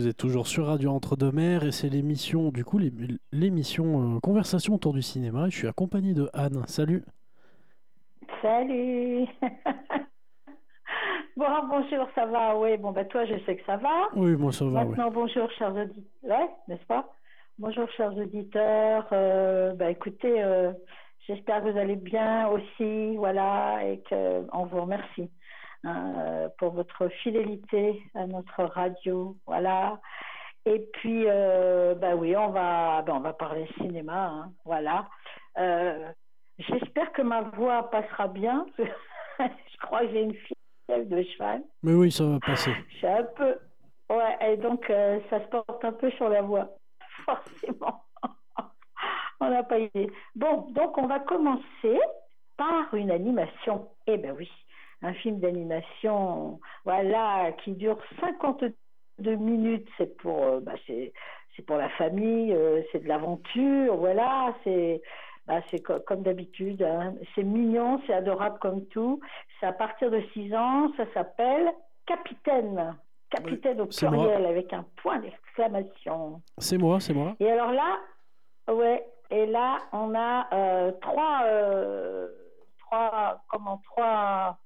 Vous êtes toujours sur Radio Entre-deux-Mers et c'est l'émission, du coup, l'é- l'émission euh, Conversation autour du cinéma. Et je suis accompagné de Anne. Salut. Salut Bon, bonjour, ça va? Oui, bon, bah toi, je sais que ça va. Oui, moi ça va, oui. Maintenant, bonjour, chers auditeurs. Ouais, n'est-ce pas? Bonjour, chers auditeurs. Euh, bah, écoutez, euh, j'espère que vous allez bien aussi, voilà, et qu'on vous remercie euh, pour votre fidélité à notre radio, voilà. Et puis, euh, bah oui, on va, bah, on va parler cinéma, hein, voilà. Euh, J'espère que ma voix passera bien. je crois que j'ai une fièvre de cheval. Mais oui, ça va passer. Suis un peu. Ouais, et donc euh, ça se porte un peu sur la voix. Forcément. on n'a pas idée. Bon, donc on va commencer par une animation. Eh ben oui, un film d'animation, voilà, qui dure 52 minutes. C'est pour, euh, bah, c'est, c'est pour la famille, euh, c'est de l'aventure, voilà, c'est. Bah, c'est co- comme d'habitude, hein. c'est mignon, c'est adorable comme tout. C'est à partir de 6 ans, ça s'appelle Capitaine. Capitaine au pluriel avec un point d'exclamation. C'est moi, c'est moi. Et alors là, ouais, et là, on a euh, trois, euh, trois, comment, trois,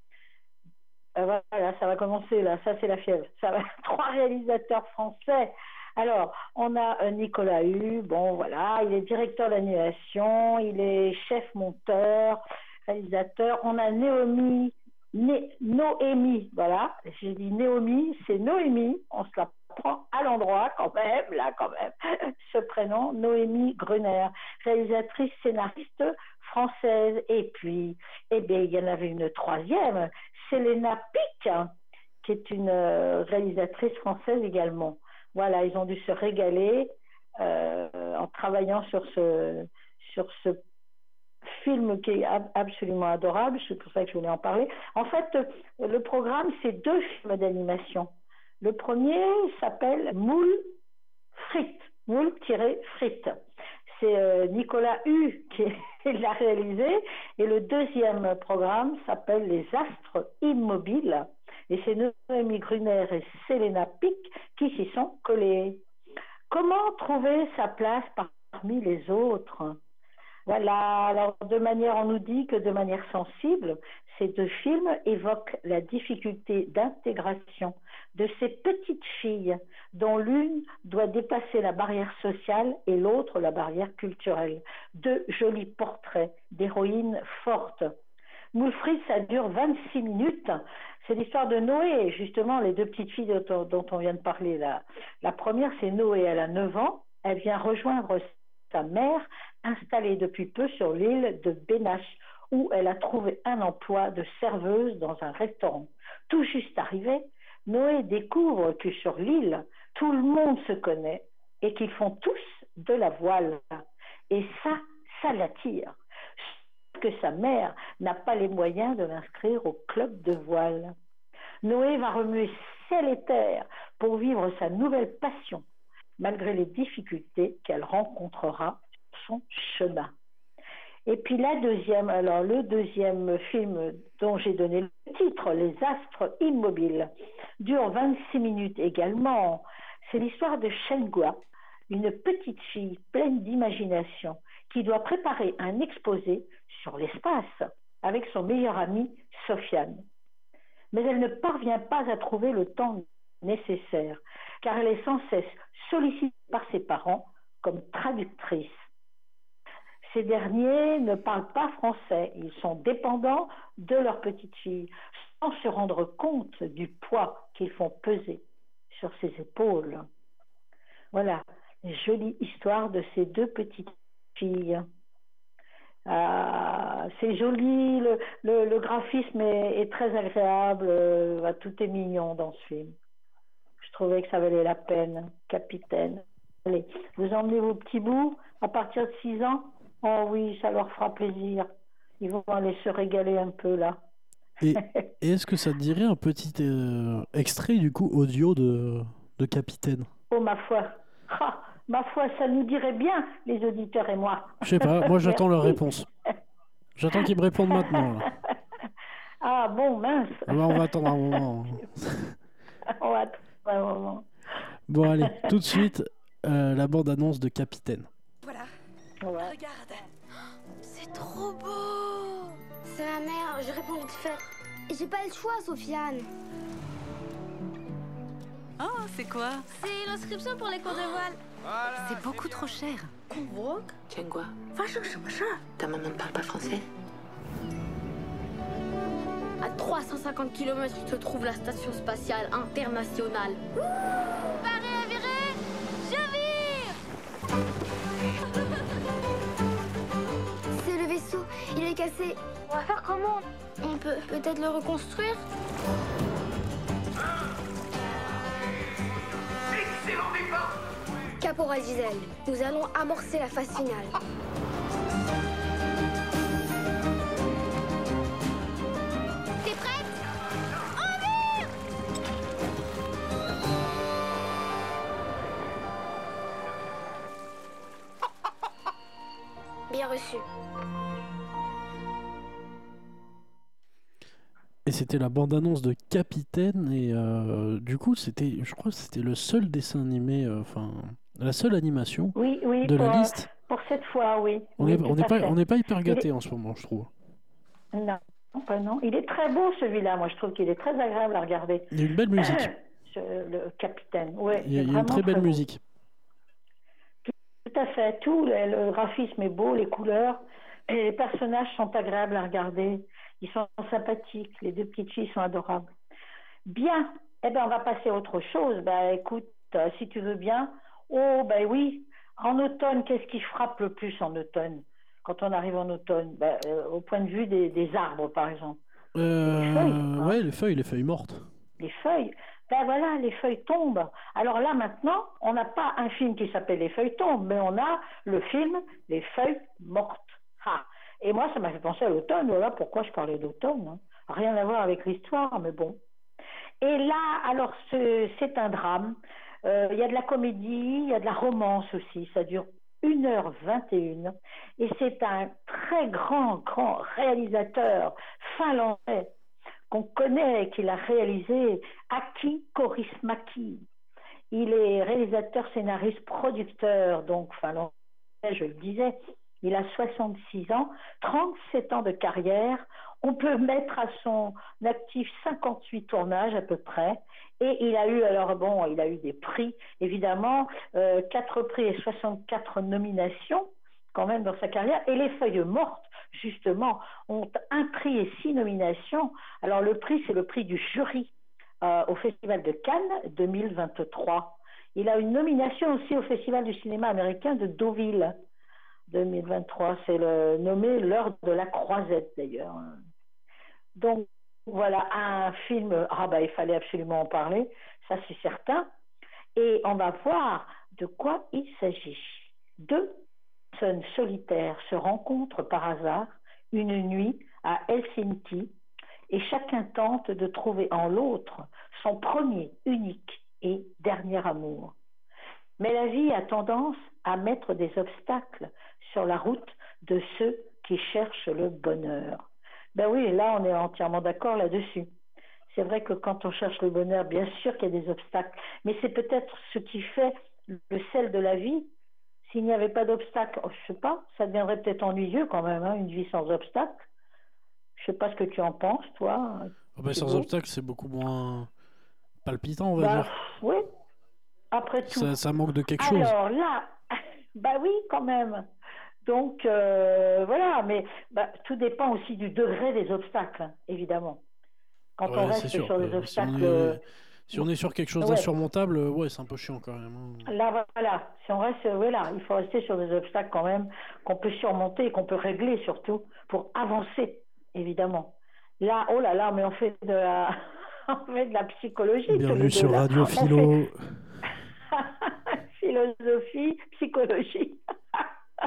euh, voilà, ça va commencer là, ça c'est la fièvre. Ça va, trois réalisateurs français. Alors, on a euh, Nicolas Hu, bon voilà, il est directeur d'animation, il est chef monteur, réalisateur. On a Naomi, Noémie, voilà, j'ai dit Naomi, c'est Noémie, on se la prend à l'endroit quand même, là quand même, ce prénom, Noémie Gruner, réalisatrice scénariste française. Et puis, eh il y en avait une troisième, Selena Pic, qui est une euh, réalisatrice française également. Voilà, ils ont dû se régaler euh, en travaillant sur ce, sur ce film qui est ab- absolument adorable, c'est pour ça que je voulais en parler. En fait, euh, le programme, c'est deux films d'animation. Le premier s'appelle Moule Frites, Moule-Frites. C'est euh, Nicolas Hu qui l'a réalisé. Et le deuxième programme s'appelle Les Astres Immobiles. Et c'est Noémie Gruner et Selena Pic qui s'y sont collés. Comment trouver sa place parmi les autres? Voilà, alors de manière, on nous dit que de manière sensible, ces deux films évoquent la difficulté d'intégration de ces petites filles dont l'une doit dépasser la barrière sociale et l'autre la barrière culturelle. Deux jolis portraits d'héroïnes fortes. Moulfrid, ça dure 26 minutes. C'est l'histoire de Noé, justement, les deux petites filles dont, on vient de parler là. La première, c'est Noé, elle a 9 ans. Elle vient rejoindre sa mère, installée depuis peu sur l'île de Benache, où elle a trouvé un emploi de serveuse dans un restaurant. Tout juste arrivée, Noé découvre que sur l'île, tout le monde se connaît et qu'ils font tous de la voile. Et ça, ça l'attire. Que sa mère n'a pas les moyens de l'inscrire au club de voile. Noé va remuer ciel et terre pour vivre sa nouvelle passion, malgré les difficultés qu'elle rencontrera son chemin. Et puis la deuxième, alors le deuxième film dont j'ai donné le titre, Les Astres Immobiles, dure 26 minutes également. C'est l'histoire de Shengua, une petite fille pleine d'imagination qui doit préparer un exposé sur l'espace avec son meilleur ami Sofiane. Mais elle ne parvient pas à trouver le temps nécessaire car elle est sans cesse sollicitée par ses parents comme traductrice. Ces derniers ne parlent pas français, ils sont dépendants de leur petite fille, sans se rendre compte du poids qu'ils font peser sur ses épaules. Voilà, jolie histoire de ces deux petites filles. Ah, c'est joli, le, graphisme est, est, très agréable, euh, tout est mignon dans ce film. Je trouvais que ça valait la peine, capitaine. Allez, vous emmenez vos petits bouts à partir de 6 ans? Oh oui, ça leur fera plaisir. Ils vont aller se régaler un peu là. Et, et est-ce que ça te dirait un petit euh, extrait du coup audio de, de Capitaine? Oh ma foi, ah, ma foi, ça nous dirait bien les auditeurs et moi. Je sais pas, moi j'attends leur réponse. J'attends qu'ils me répondent maintenant. Là. Ah bon, mince. Ah bah, on va attendre un moment. on va attendre un moment. Bon, allez, tout de suite, euh, la bande-annonce de Capitaine. Ouais. regarde. C'est trop beau. C'est ma mère, je réponds vite fait. J'ai pas le choix, Sofiane. Oh, c'est quoi? C'est l'inscription pour les cours de voile. C'est beaucoup trop cher. Chengua. Ta maman ne parle pas français? À 350 km se trouve la station spatiale internationale. Paré à virer, je vire il est cassé. On va faire comment On peut peut-être le reconstruire Caporal Gisèle, nous allons amorcer la phase finale. T'es prête? On vire Bien reçu. Et c'était la bande-annonce de Capitaine. Et euh, du coup, c'était, je crois que c'était le seul dessin animé, euh, enfin, la seule animation Oui, oui, de pour, la liste. pour cette fois, oui. On n'est pas, on hyper gâté est- en ce moment, je trouve. Non, pas non. Il est très beau celui-là. Moi, je trouve qu'il est très agréable à regarder. Il y a une belle musique. Le capitaine. Ouais, Il y a, c'est il y a une très belle musique. Tout à fait. Tout le, le graphisme est beau, les couleurs. Et les personnages sont agréables à regarder. Ils sont sympathiques. Les deux petites filles sont adorables. Bien. Eh ben, on va passer à autre chose. Ben, écoute, euh, si tu veux bien. Oh, ben oui. En automne, qu'est-ce qui frappe le plus en automne? Quand on arrive en automne, ben, euh, au point de vue des, des arbres, par exemple. Euh, Les feuilles, hein. ouais, les feuilles, les feuilles mortes. les feuilles. Ben voilà, les feuilles tombent. Alors là maintenant, on n'a pas un film qui s'appelle Les feuilles tombent, mais on a le film Les feuilles mortes. Ah. Et moi, ça m'a fait penser à l'automne. Voilà pourquoi je parlais d'automne. hein. Rien à voir avec l'histoire, mais bon. Et là, alors ce- c'est un drame. Euh, Il y a de la comédie, il y a de la romance aussi. Ça dure 1h21. Et c'est un très grand, grand réalisateur finlandais qu'on connaît, qu'il a réalisé, Aki Kaurismäki. Il est réalisateur, scénariste, producteur, donc finlandais, je le disais. Il a 66 ans, 37 ans de carrière. On peut mettre à son actif 58 tournages à peu près. Et il a eu, alors bon, il a eu des prix, évidemment, euh, 4 prix et 64 nominations quand même dans sa carrière. Et les feuilles mortes, justement, ont un prix et six nominations. Alors le prix, c'est le prix du jury euh, au Festival de Cannes 2023. Il a une nomination aussi au Festival du cinéma américain de Deauville 2023. C'est le nommé L'heure de la croisette d'ailleurs. Donc voilà un film. Ah bah il fallait absolument en parler, ça c'est certain. Et on va voir de quoi il s'agit. Deux personnes solitaires se rencontrent par hasard une nuit à Helsinki et chacun tente de trouver en l'autre son premier, unique et dernier amour. Mais la vie a tendance à mettre des obstacles sur la route de ceux qui cherchent le bonheur. Ben oui, là on est entièrement d'accord là-dessus. C'est vrai que quand on cherche le bonheur, bien sûr qu'il y a des obstacles, mais c'est peut-être ce qui fait le sel de la vie. S'il n'y avait pas d'obstacles, oh, je sais pas, ça deviendrait peut-être ennuyeux quand même, hein, une vie sans obstacles. Je sais pas ce que tu en penses, toi. Bah, C'est sans beau. obstacle, c'est beaucoup moins palpitant, on va Bah, dire. oui, après tout. Ça, ça manque de quelque chose. Alors là, bah oui, quand même. Donc euh, voilà, mais bah, tout dépend aussi du degré des obstacles, évidemment. Quand Ouais, on reste sûr. sur les Euh, si, on obstacles, est, euh, si on est sur quelque chose ouais. d'insurmontable, euh, ouais, c'est un peu chiant quand même. hein. là voilà, si on reste, voilà, il faut rester sur des obstacles quand même qu'on peut surmonter et qu'on peut régler surtout pour avancer, évidemment. Là, oh là là, mais on fait de la, on fait de la psychologie. Bienvenue sur là. Radio fait- Philo. Philosophie, psychologie.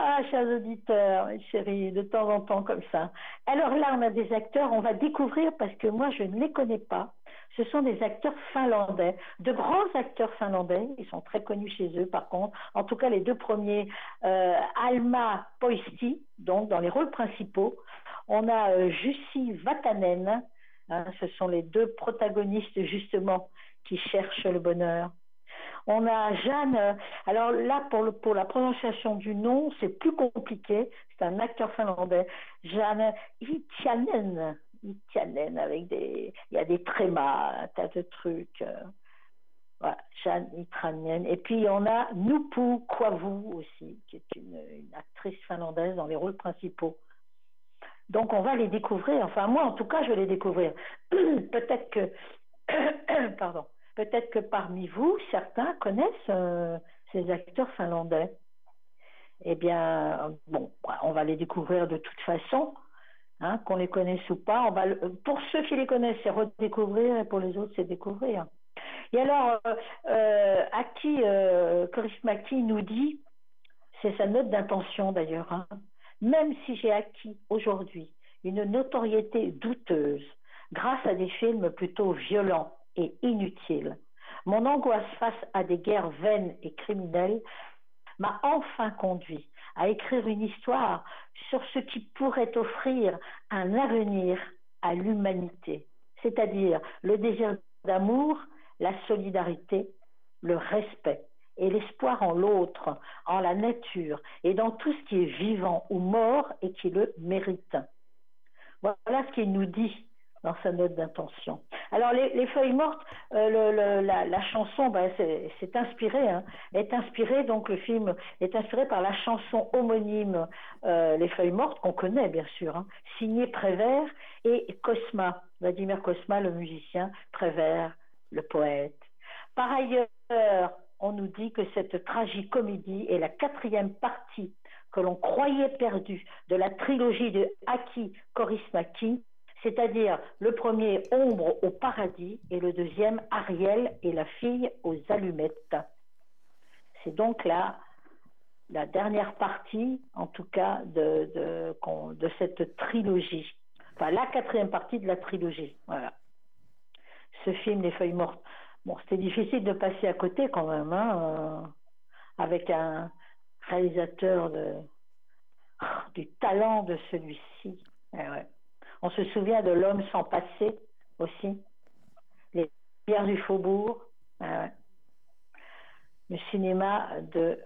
ah, chers auditeurs, mes chéris, de temps en temps comme ça. Alors là, on a des acteurs, on va découvrir, parce que moi, je ne les connais pas. ce sont des acteurs finlandais, de grands acteurs finlandais. Ils sont très connus chez eux, par contre. En tout cas, les deux premiers, euh, Alma Poisti, donc dans les rôles principaux. On a euh, Jussi Vatanen. Hein, ce sont les deux protagonistes, justement, qui cherchent le bonheur. On a Jeanne. Euh, alors là, pour, la prononciation du nom, c'est plus compliqué. C'est un acteur finlandais. Jeanne Itianen. Itianen avec des. Il y a des trémas, un tas de trucs. Euh, Jeanne Itranen. Et puis on a Nupu Kwavu aussi, qui est une, actrice finlandaise dans les rôles principaux. Donc on va les découvrir. Enfin moi en tout cas je vais les découvrir. Peut-être que pardon. Peut-être que parmi vous, certains connaissent euh, ces acteurs finlandais. Eh bien, bon, on va les découvrir de toute façon, hein, qu'on les connaisse ou pas. On va, pour ceux qui les connaissent, c'est redécouvrir, et pour les autres, c'est découvrir. Et alors, euh, euh euh, nous dit, c'est sa note d'intention d'ailleurs, hein, même si j'ai acquis aujourd'hui une notoriété douteuse grâce à des films plutôt violents et inutile. Mon angoisse face à des guerres vaines et criminelles m'a enfin conduit à écrire une histoire sur ce qui pourrait offrir un avenir à l'humanité, c'est-à-dire le désir d'amour, la solidarité, le respect et l'espoir en l'autre, en la nature et dans tout ce qui est vivant ou mort et qui le mérite. Voilà ce qu'il nous dit dans sa note d'intention. Alors les, feuilles mortes, euh, la, chanson, ben, c'est inspiré, hein, est inspiré donc le film est inspiré par la chanson homonyme euh, Les feuilles mortes qu'on connaît bien sûr, hein, signée Prévert et Cosma, Vladimir Cosma le musicien, Prévert le poète. Par ailleurs, on nous dit que cette tragicomédie est la quatrième partie que l'on croyait perdue de la trilogie de Aki Korismaki c'est-à-dire le premier Ombre au paradis et le deuxième Ariel et la fille aux allumettes. C'est donc la, la dernière partie, en tout cas, de, cette trilogie. Enfin, la quatrième partie de la trilogie. Voilà. Ce film, Les Feuilles Mortes. Bon, c'était difficile de passer à côté quand même, hein, euh, avec un réalisateur du talent de celui-ci. Eh. On se souvient de L'homme sans passé aussi, Les pierres du faubourg, euh, le cinéma de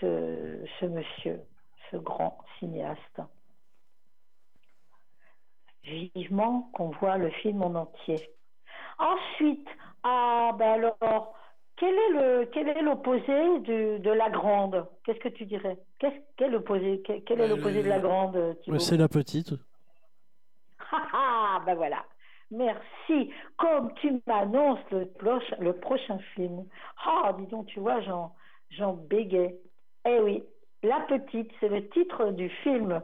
ce, monsieur, ce grand cinéaste. Vivement qu'on voit le film en entier. Ensuite, ah ben alors, quel est le quel est l'opposé de, de la grande? Qu'est-ce que tu dirais? Qu'est-ce quel quel, est l'opposé de la grande C'est la petite. Ah, ben voilà. Merci. Comme tu m'annonces le, prochain film. Ah, dis donc, tu vois, j'en, j'en bégais. Eh oui, La Petite, c'est le titre du film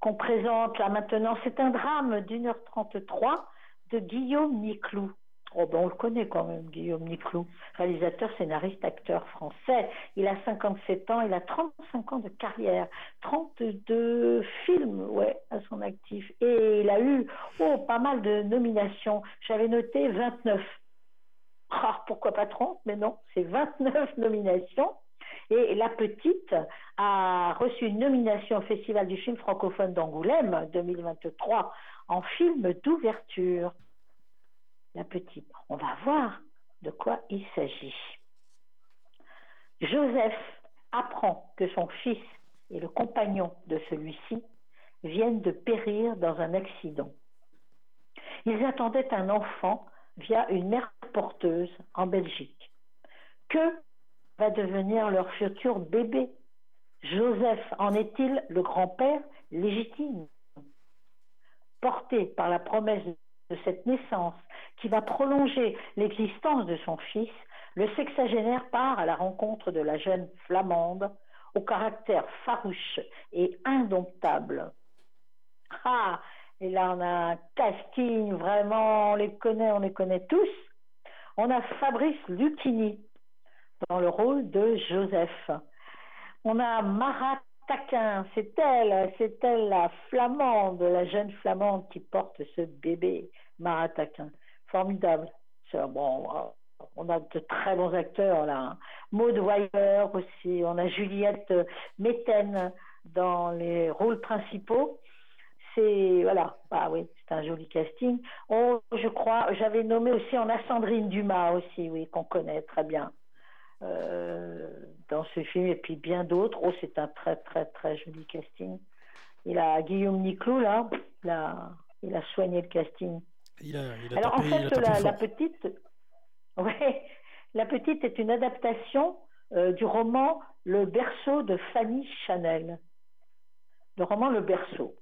qu'on présente là maintenant. C'est un drame d'une heure trente-trois de Guillaume Niclou. Oh ben on le connaît quand même, Guillaume Niclou, réalisateur, scénariste, acteur français. Il a 57 ans, il a 35 ans de carrière, 32 films ouais, à son actif. Et il a eu oh, pas mal de nominations. J'avais noté 29. Ah, pourquoi pas 30, mais non, c'est 29 nominations. Et La Petite a reçu une nomination au Festival du film francophone d'Angoulême 2023 en film d'ouverture la petite. On va voir de quoi il s'agit. Joseph apprend que son fils et le compagnon de celui-ci viennent de périr dans un accident. Ils attendaient un enfant via une mère porteuse en Belgique. Que va devenir leur futur bébé? Joseph en est-il le grand-père légitime? Porté par la promesse de cette naissance qui va prolonger l'existence de son fils, le sexagénaire part à la rencontre de la jeune flamande au caractère farouche et indomptable. Ah, et là on a un casting, vraiment, on les connaît, on les connaît tous. On a Fabrice Lucchini dans le rôle de Joseph. On a Marat Taquin, c'est elle, c'est elle la flamande, la jeune flamande qui porte ce bébé, Marat Taquin formidable. Bon, on a de très bons acteurs là. Hein. Maud Weiler aussi, on a Juliette Méten dans les rôles principaux. C'est voilà, ah oui, c'est un joli casting. Oh, je crois, j'avais nommé aussi on Sandrine Dumas aussi, oui, qu'on connaît très bien euh, dans ce film et puis bien d'autres. Oh, c'est un très très très joli casting. Il a Guillaume Niclou là, il il a soigné le casting. Il a, Alors en fait, la, petite, ouais, la petite est une adaptation euh, du roman Le berceau de Fanny Chanel. Le roman Le berceau.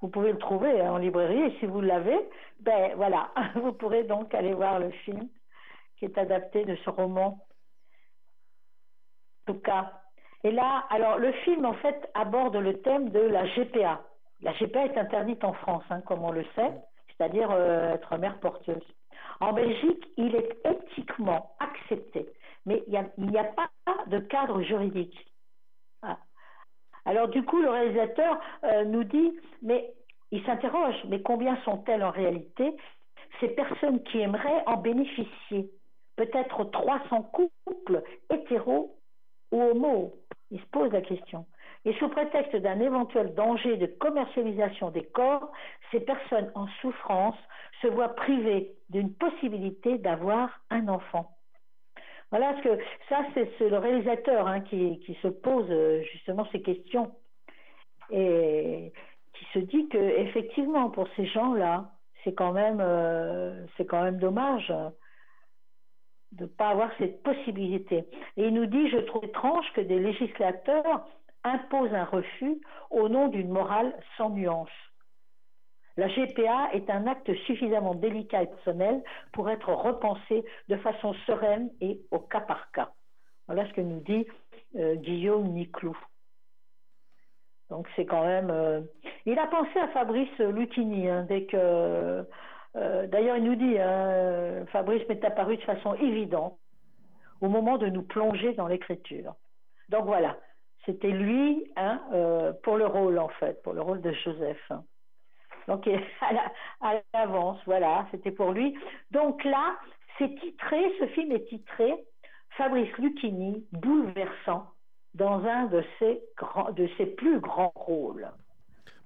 Vous pouvez le trouver hein, en librairie et si vous l'avez, ben voilà, vous pourrez donc aller voir le film qui est adapté de ce roman. En tout cas. Et là, alors le film en fait aborde le thème de la GPA. La GPA est interdite en France, hein, comme on le sait, c'est-à-dire euh, être mère porteuse. En Belgique, il est éthiquement accepté, mais il n'y a, pas de cadre juridique. Ah. Alors du coup, le réalisateur euh, nous dit, mais il s'interroge, mais combien sont-elles en réalité? Ces personnes qui aimeraient en bénéficier Peut-être 300 couples hétéros ou homo Il se pose la question. Et sous prétexte d'un éventuel danger de commercialisation des corps, ces personnes en souffrance se voient privées d'une possibilité d'avoir un enfant. Voilà, ce que ça, c'est le réalisateur hein, qui, se pose euh, justement ces questions et qui se dit que effectivement, pour ces gens-là, c'est quand même, euh, c'est quand même dommage de ne pas avoir cette possibilité. Et il nous dit, je trouve étrange que des législateurs imposent un refus au nom d'une morale sans nuance. La GPA est un acte suffisamment délicat et personnel pour être repensé de façon sereine et au cas par cas. Voilà ce que nous dit euh, Guillaume Niclou. Donc c'est quand même. Euh, il a pensé à Fabrice Lucchini hein, dès que. Euh, d'ailleurs, il nous dit hein, Fabrice m'est apparu de façon évidente au moment de nous plonger dans l'écriture. Donc voilà, c'était lui hein, pour le rôle en fait, pour le rôle de Joseph. Donc à l'avance, voilà, c'était pour lui. Donc là, c'est titré, ce film est titré Fabrice Lucchini, bouleversant, dans un de ses, grands, de ses plus grands rôles.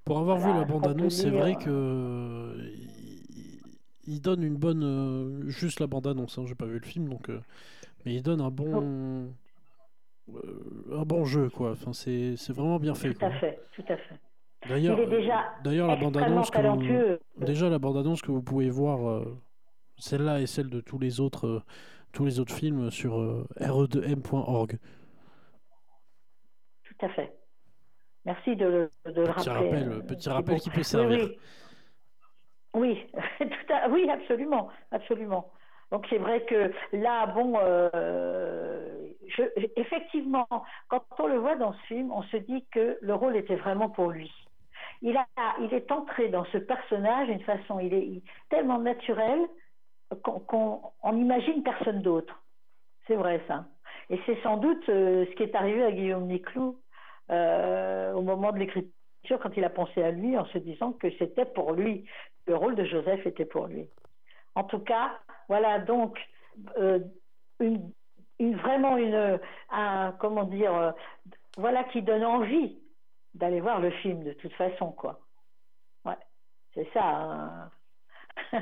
Pour avoir vu la bande-annonce, c'est vrai que il, donne une bonne, euh, juste la bande-annonce. Hein, j'ai pas vu le film, donc, euh, mais il donne un bon, euh, un bon jeu, quoi. Enfin, c'est vraiment bien fait. Tout à fait, tout à fait. D'ailleurs, d'ailleurs la bande-annonce que déjà la bande-annonce que vous pouvez voir, celle-là et celle de tous les autres, tous les autres films sur re2m.org. Tout à fait. Merci de le, de petit rappeler. Rappel, petit rappel qui peut servir. Oui, oui. absolument, absolument. Donc c'est vrai que là, bon, euh, effectivement, quand on le voit dans ce film, on se dit que le rôle était vraiment pour lui. Il, a, il est entré dans ce personnage d'une façon, tellement naturel qu'on imagine personne d'autre. C'est vrai ça. Et c'est sans doute euh, ce qui est arrivé à Guillaume Niclou euh, au moment de l'écriture, quand il a pensé à lui, en se disant que c'était pour lui, le rôle de Joseph était pour lui. En tout cas, voilà donc euh, vraiment une, un, comment dire, voilà qui donne envie d'aller voir le film de toute façon, quoi. Ouais, c'est ça. Hein.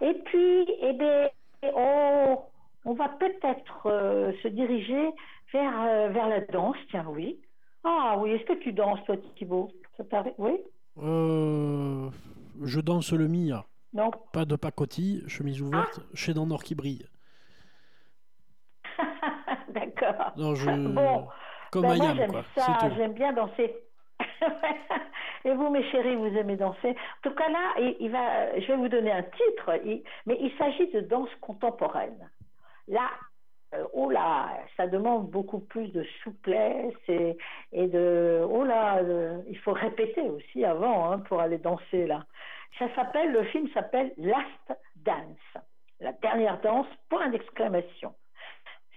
Et puis, eh bien, on, va peut-être euh, se diriger vers, euh, la danse, tiens, oui. Ah oui, est-ce que tu danses, toi, Thibault Ça Oui? Euh, Je danse le Mia. Non. Pas de pacotille, chemise ouverte, ah. chez dans Nord qui brille. D'accord. Non, je... Bon, comme ben moi, ça, j'aime bien danser. Et vous, mes chéris, vous aimez danser. En tout cas, là, il, va, je vais vous donner un titre, mais il s'agit de danse contemporaine. Là, euh, oh là, ça demande beaucoup plus de souplesse et, et de, oh là, il faut répéter aussi avant hein, pour aller danser là. Ça s'appelle, le film s'appelle Last Dance, la dernière danse, point d'exclamation.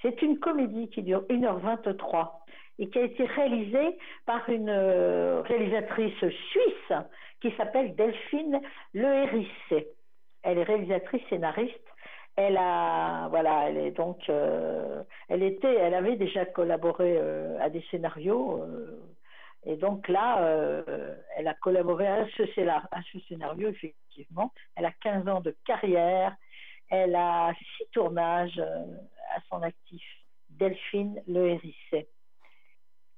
C'est une comédie qui dure 1h23 et qui a été réalisée par une euh, réalisatrice suisse qui s'appelle Delphine Le Hérissé. elle est réalisatrice scénariste. Elle a, voilà, elle est donc, euh, elle était, elle avait déjà collaboré euh, à des scénarios, et donc là, elle a collaboré à ce, scénario effectivement. Elle a 15 ans de carrière, elle a six tournages à son actif. Delphine Le Hérissé.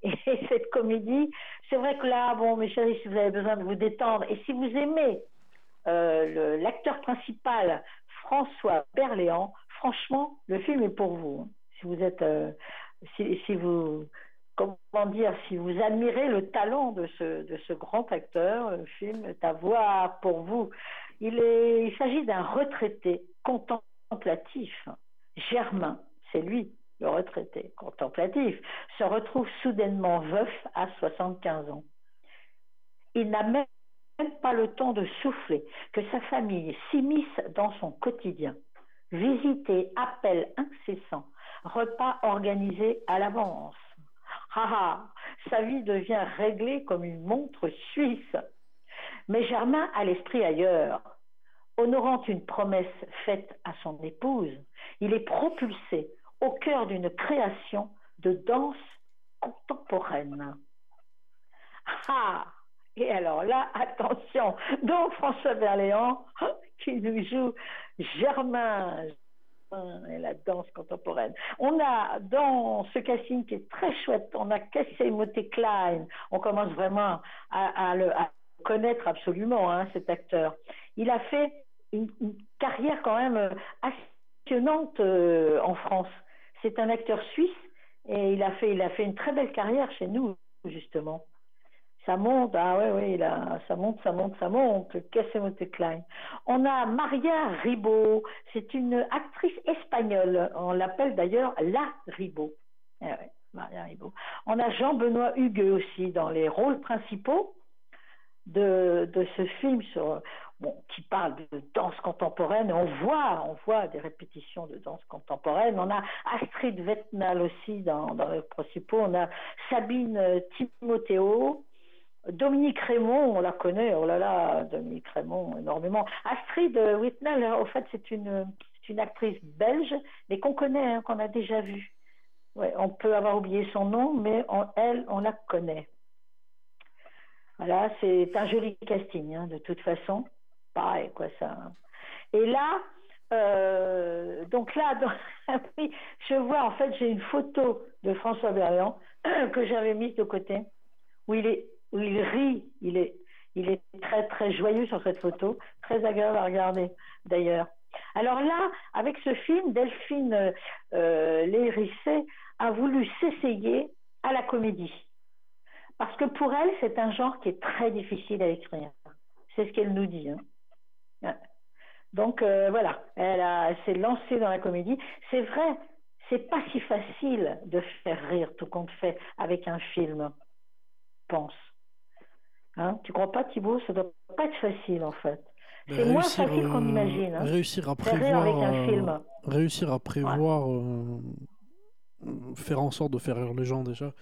Et cette comédie, c'est vrai que là, bon, mes chéris, si vous avez besoin de vous détendre, et si vous aimez euh, l'acteur principal, François Berléand, franchement, le film est pour vous. Si vous êtes, euh, si, vous, comment dire, si vous admirez le talent de ce, grand acteur, film est à voir pour vous. Il s'agit d'un retraité contemplatif, Germain, c'est lui, le retraité contemplatif, se retrouve soudainement veuf à 75 ans. Il n'a même pas le temps de souffler que sa famille s'immisce dans son quotidien. Visiter, appels incessants, repas organisés à l'avance. Ah ah, sa vie devient réglée comme une montre suisse. Mais Germain a l'esprit ailleurs. Honorant une promesse faite à son épouse, il est propulsé au cœur d'une création de danse contemporaine. Ah Et alors là, attention, donc François Berléand qui nous joue Germain et la danse contemporaine. On a dans ce casting qui est très chouette, on a Casey Moté Klein. On commence vraiment à, le connaître absolument, hein, cet acteur. Il a fait une, carrière quand même passionnante euh, en France. C'est un acteur suisse et il a fait, il a fait une très belle carrière chez nous, justement. Ça monte, ah ouais, il a, ça monte, ça monte, ça monte. Cassemote Klein? On a Maria Ribot, c'est une actrice espagnole. On l'appelle d'ailleurs La Ribot. Ouais, Maria Ribot. On a Jean-Benoît Hugues aussi dans les rôles principaux de, de ce film qui parle de danse contemporaine. On voit, on voit des répétitions de danse contemporaine. On a Astrid Vetnal aussi dans, dans les principaux. On a Sabine euh, Timothéo. Dominique Raymond, on la connaît, oh là là, Dominique Raymond, énormément. Astrid Whitnell, au fait, c'est une, une actrice belge, mais qu'on connaît, hein, qu'on a déjà vue. Ouais, on peut avoir oublié son nom, mais elle, on la connaît. Voilà, c'est un joli casting, hein, de toute façon. Pareil, quoi, ça. Et là, euh, donc là, je vois, en fait, j'ai une photo de François Berléand que j'avais mise de côté, où il, est, où il rit, il est, il est très, très joyeux sur cette photo, très agréable à regarder, d'ailleurs. Alors là, avec ce film, Delphine euh, Lérissé a voulu s'essayer à la comédie. Parce que pour elle, c'est un genre qui est très difficile à écrire. C'est ce qu'elle nous dit. Hein. Donc euh, voilà, elle, s'est lancée dans la comédie. C'est vrai, c'est pas si facile de faire rire tout compte fait avec un film, pense. Hein tu crois pas, Thibault Ça doit pas être facile en fait. C'est moins facile qu'on euh, imagine. Hein. Réussir à prévoir, avec un film. Euh, réussir à prévoir, faire en sorte de faire rire les gens déjà,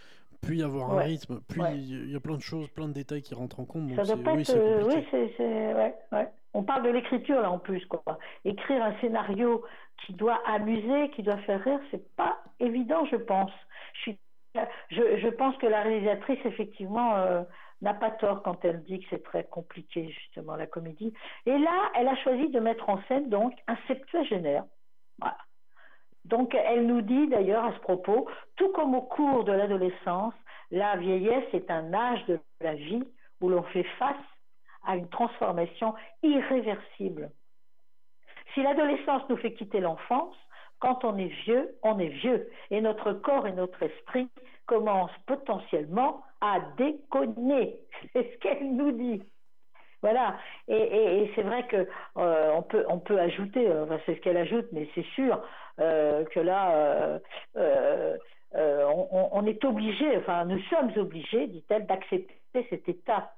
puis avoir un rythme, puis il y a plein de choses, plein de détails qui rentrent en compte. Ça doit pas oui, être, euh, oui, c'est, ouais, ouais. On parle de l'écriture là en plus, quoi. Écrire un scénario qui doit amuser, qui doit faire rire, c'est pas évident, je pense. Je, je, je pense que la réalisatrice, effectivement, euh, n'a pas tort quand elle dit que c'est très compliqué, justement, la comédie. Et là, elle a choisi de mettre en scène, donc, un septuagénaire. Donc elle nous dit d'ailleurs à ce propos, tout comme au cours de l'adolescence, la vieillesse est un âge de la vie où l'on fait face à une transformation irréversible. Si l'adolescence nous fait quitter l'enfance, quand on est vieux, on est vieux, et notre corps et notre esprit commencent potentiellement à déconner. C'est ce qu'elle nous dit. Voilà. Et, c'est vrai que euh, on peut on peut ajouter, euh, c'est ce qu'elle ajoute, mais c'est sûr euh, que là on, on, est obligé, enfin nous sommes obligés, dit-elle, d'accepter cet état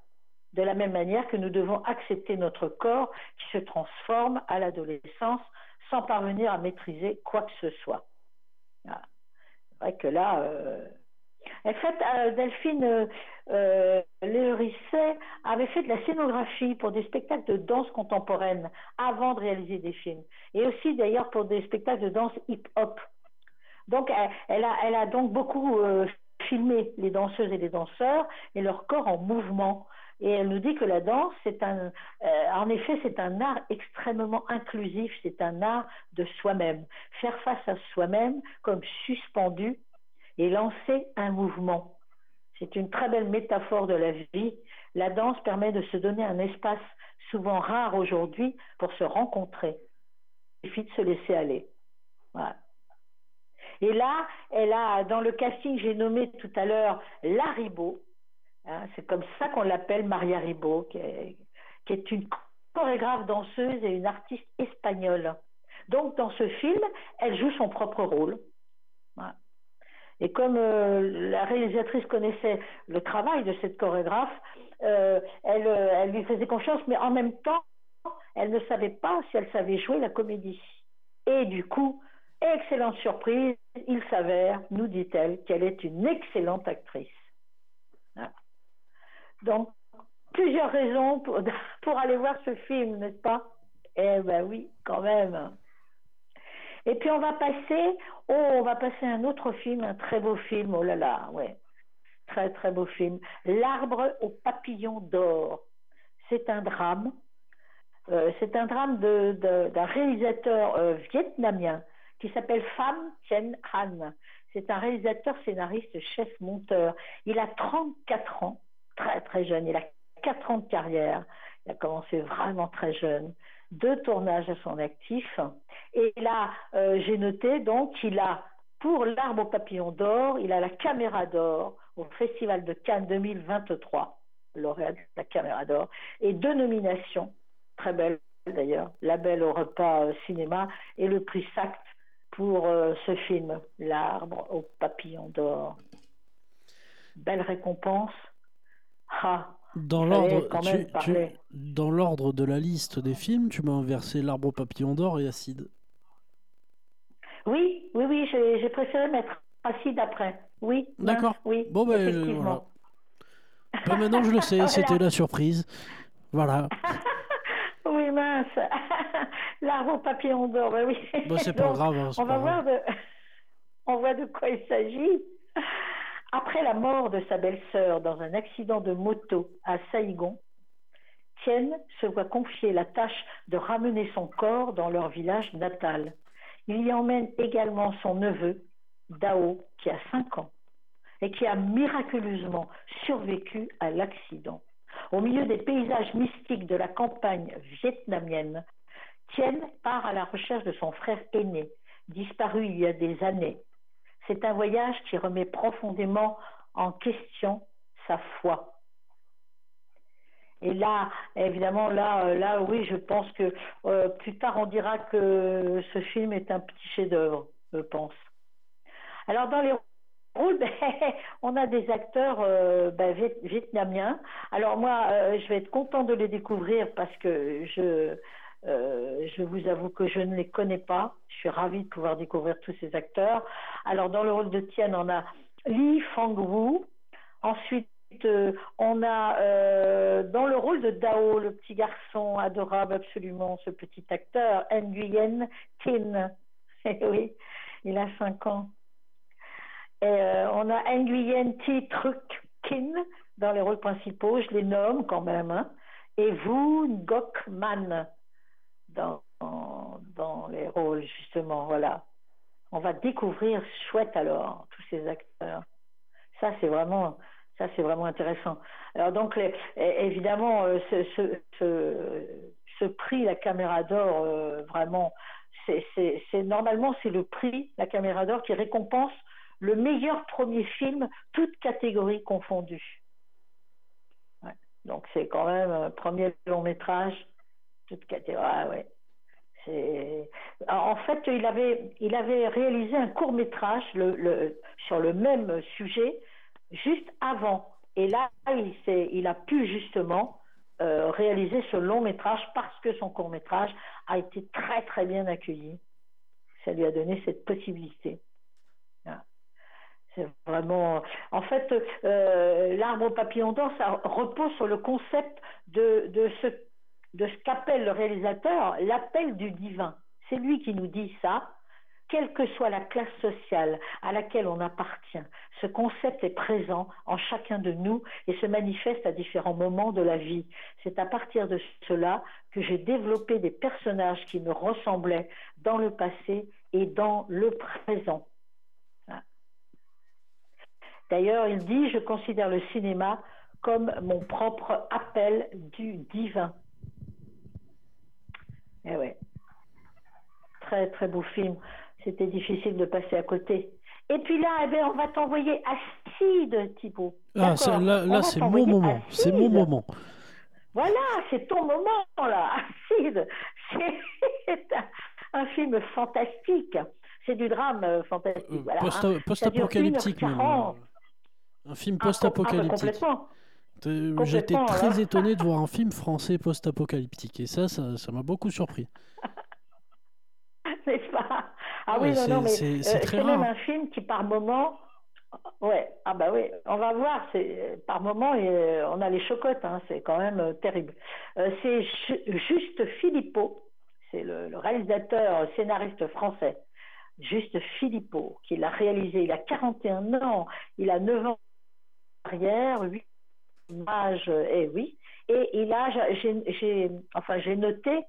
de la même manière que nous devons accepter notre corps qui se transforme à l'adolescence sans parvenir à maîtriser quoi que ce soit. C'est vrai que là, En fait, euh, Delphine euh, euh avait fait de la scénographie pour des spectacles de danse contemporaine avant de réaliser des films. Et aussi d'ailleurs pour des spectacles de danse hip-hop. Donc elle, a, donc beaucoup euh, filmé les danseuses et les danseurs et leur corps en mouvement. Et elle nous dit que la danse, c'est un, en effet, c'est un art extrêmement inclusif, c'est un art de soi-même. Faire face à soi-même comme suspendu et lancer un mouvement. C'est une très belle métaphore de la vie. La danse permet de se donner un espace souvent rare aujourd'hui pour se rencontrer. Il suffit de se laisser aller. Et là, elle a, dans le casting, j'ai nommé tout à l'heure La Ribot. Hein, c'est comme ça qu'on l'appelle Maria Ribot, qui est, une chorégraphe danseuse et une artiste espagnole. Donc, dans ce film, elle joue son propre rôle. Et comme euh, la réalisatrice connaissait le travail de cette chorégraphe, euh, euh, elle, lui faisait confiance, mais en même temps, elle ne savait pas si elle savait jouer la comédie. Et du coup, excellente surprise, il s'avère, nous dit-elle, qu'elle est une excellente actrice. Donc, plusieurs raisons pour, pour aller voir ce film, n'est-ce pas? Eh ben oui, quand même. Et puis on va passer, oh, on va passer un autre film, un très beau film, oh là là, ouais, très très beau film, L'arbre aux papillons d'or. C'est un drame, euh, c'est un drame d'un réalisateur euh, vietnamien qui s'appelle Pham Thien Han. C'est un réalisateur, scénariste, chef monteur. Il a 34 ans, très très jeune. Il a 4 ans de carrière. Il a commencé vraiment très jeune deux tournages à son actif. Et là, euh, j'ai noté donc qu'il a, pour l'arbre au papillon d'or, il a la caméra d'or au Festival de Cannes 2023, lauréat de la caméra d'or, et deux nominations, très belles d'ailleurs, la belle au repas euh, cinéma et le prix SACT pour euh, ce film, L'arbre au papillon d'or. Belle récompense. Ah, dans l'ordre, dans l'ordre de la liste des films, tu m'as inversé L'arbre papillon d'or et Acide. Oui, oui, oui, j'ai préféré mettre Acide après. Oui. D'accord. Oui. Bon ben voilà. Ben, maintenant je le sais, c'était la surprise. Voilà. oui mince. L'arbre papillon d'or, ben oui. Bon, c'est pas grave. Hein, on va voir de, on voit de quoi il s'agit. Après la mort de sa belle-sœur dans un accident de moto à Saïgon, Tien se voit confier la tâche de ramener son corps dans leur village natal. Il y emmène également son neveu, Dao, qui a 5 ans et qui a miraculeusement survécu à l'accident. Au milieu des paysages mystiques de la campagne vietnamienne, Tien part à la recherche de son frère aîné, disparu il y a des années c'est un voyage qui remet profondément en question sa foi. Et là, évidemment, là, euh, là, oui, je pense que euh, plus tard on dira que ce film est un petit chef-d'œuvre, je pense. Alors dans les rôles, ben, on a des acteurs euh, ben, vietnamiens. Alors moi, je vais être content de les découvrir parce que je euh, je vous avoue que je ne les connais pas. Je suis ravie de pouvoir découvrir tous ces acteurs. Alors, dans le rôle de Tien, on a Lee Fang-woo. Ensuite, euh, on a euh, dans le rôle de Dao, le petit garçon adorable absolument, ce petit acteur, Nguyen Tin. Eh oui, il a 5 ans. Et, on a Nguyen Thi Truc Kin dans les rôles principaux, je les nomme quand même. Hein. Et vous, Gok Dans, dans les rôles, justement. Voilà. On va découvrir chouette alors tous ces acteurs. Ça, c'est vraiment, ça, c'est vraiment intéressant. Alors donc, évidemment, euh, ce, ce, ce, prix, la Caméra d'Or, euh, vraiment, c'est normalement c'est le prix, la Caméra d'Or, qui récompense le meilleur premier film, toutes catégories confondues. Donc c'est quand même un premier long métrage toute catégorie. Ah ouais. En fait, il avait, il avait réalisé un court métrage le, sur le même sujet juste avant. Et là, il, il a pu justement euh, réaliser ce long métrage parce que son court métrage a été très très bien accueilli. Ça lui a donné cette possibilité. C'est vraiment. En fait, euh, l'arbre papillon d'or, ça repose sur le concept de, de ce, de ce qu'appelle le réalisateur l'appel du divin. C'est lui qui nous dit ça, quelle que soit la classe sociale à laquelle on appartient. Ce concept est présent en chacun de nous et se manifeste à différents moments de la vie. C'est à partir de cela que j'ai développé des personnages qui me ressemblaient dans le passé et dans le présent. D'ailleurs, il dit, je considère le cinéma comme mon propre appel du divin. Eh ouais. Très, très beau film. C'était difficile de passer à côté. Et puis là, eh bien, on va t'envoyer Acide, Thibault. Ah, là, là c'est mon moment. C'est mon moment. Voilà, c'est ton moment, là. Acide. C'est un, film fantastique. C'est du drame euh, fantastique. Euh, post-apocalyptique, même. Un film ah, post-apocalyptique. J'étais très étonné de voir un film français post-apocalyptique. Et ça, ça m'a beaucoup surpris. N'est-ce pas? Ah oui, non, non, mais c'est euh, même un film qui, par moment. Ouais, ah bah oui, on va voir. C'est par moment, euh, on a les chocottes. Hein, c'est quand même euh, terrible. c'est Juste Philippot, c'est le, le, réalisateur, scénariste français. Juste Philippot, qui l'a réalisé. Il a 41 ans. Il a 9 ans arrière, 8 et eh oui. Et il a, j'ai, enfin, noté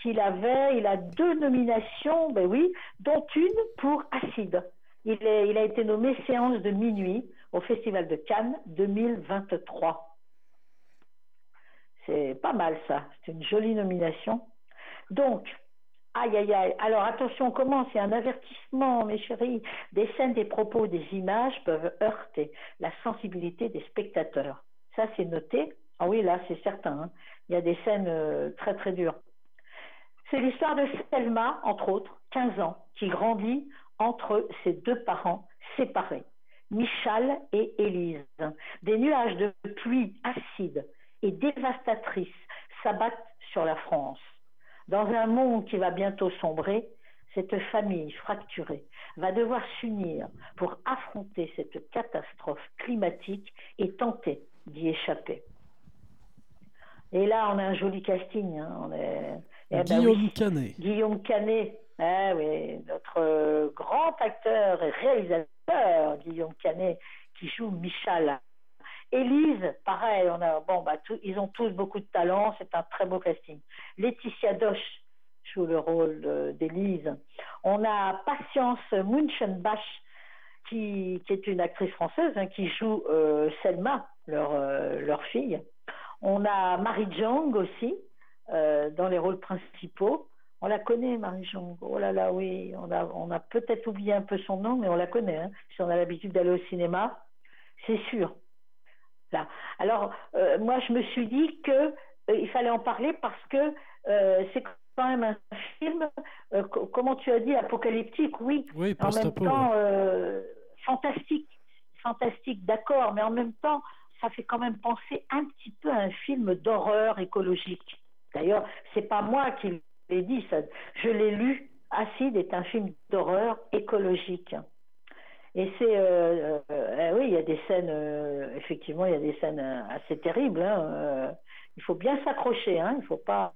qu'il avait, il a deux nominations, ben oui, dont une pour Acide. Il, il a été nommé séance de minuit au Festival de Cannes 2023. C'est pas mal ça, c'est une jolie nomination. Donc, aïe aïe aïe, alors attention, on commence, il y a un avertissement, mes chéris, des scènes, des propos, des images peuvent heurter la sensibilité des spectateurs. Ça, c'est noté. Ah oui, là, c'est certain. Hein. Il y a des scènes euh, très très dures. C'est l'histoire de Selma, entre autres, 15 ans, qui grandit entre ses deux parents séparés, Michal et Élise. Des nuages de pluie acide et dévastatrices s'abattent sur la France. Dans un monde qui va bientôt sombrer, cette famille fracturée va devoir s'unir pour affronter cette catastrophe climatique et tenter d'y échapper. Et là, on a un joli casting. Hein. On est eh ben Guillaume Canet. Guillaume Canet, ah oui, notre euh, grand acteur et réalisateur, Guillaume Canet, qui joue Michal. Élise, pareil, on a, bon, bah, ils ont tous beaucoup de talent, c'est un très beau casting. Laetitia Doche joue le rôle d'Élise. On a Patience Munchenbach, qui, qui, est une actrice française, hein, qui joue euh, Selma, leur, euh, leur fille. On a Marie Jong aussi, euh, dans les rôles principaux. On la connaît, Marie-Jean. Oh là là, oui, on a, on a peut-être oublié un peu son nom, mais on la connaît. Hein. Si on a l'habitude d'aller au cinéma, c'est sûr. Là. Alors, euh, moi, je me suis dit que euh, il fallait en parler parce que c'est quand même un film, comment tu as dit, apocalyptique, oui. Oui, en même temps, fantastique. Fantastique, d'accord, mais en même temps, ça fait quand même penser un petit peu à un film d'horreur écologique. D'ailleurs, c'est pas moi qui l'ai dit, ça. je l'ai lu. Acide est un film d'horreur écologique. Et c'est, euh, euh, eh oui, il y a des scènes, euh, effectivement, il y a des scènes assez terribles. Hein, il faut bien s'accrocher, hein, il faut pas.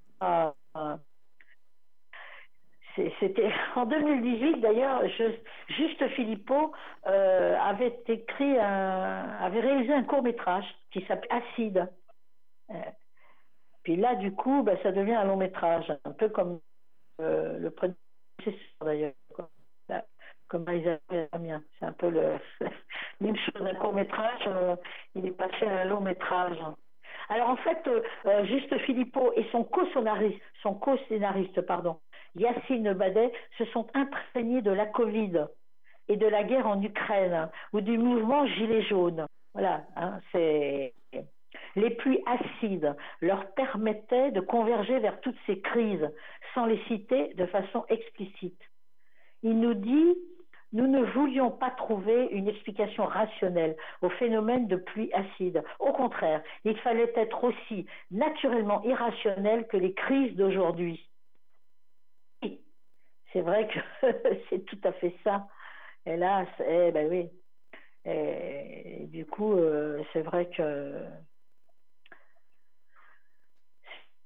C'était en 2018 d'ailleurs, Juste Philippot avait écrit, avait réalisé un court métrage qui s'appelle Acide. Puis là, du coup, bah, ça devient un long métrage, un peu comme euh, le prédécesseur d'ailleurs, comme. C'est un peu le même chose, un court métrage, euh, il est passé à un long métrage. Alors en fait, euh, Juste Philippot et son co-scénariste, son co-scénariste, pardon, Yacine Badet, se sont imprégnés de la Covid et de la guerre en Ukraine ou du mouvement Gilets jaunes. Voilà, hein, c'est les pluies acides leur permettaient de converger vers toutes ces crises, sans les citer de façon explicite. Il nous dit nous ne voulions pas trouver une explication rationnelle au phénomène de pluie acide. Au contraire, il fallait être aussi naturellement irrationnel que les crises d'aujourd'hui. C'est vrai que c'est tout à fait ça. Hélas, eh ben oui. Et, du coup, euh, c'est vrai que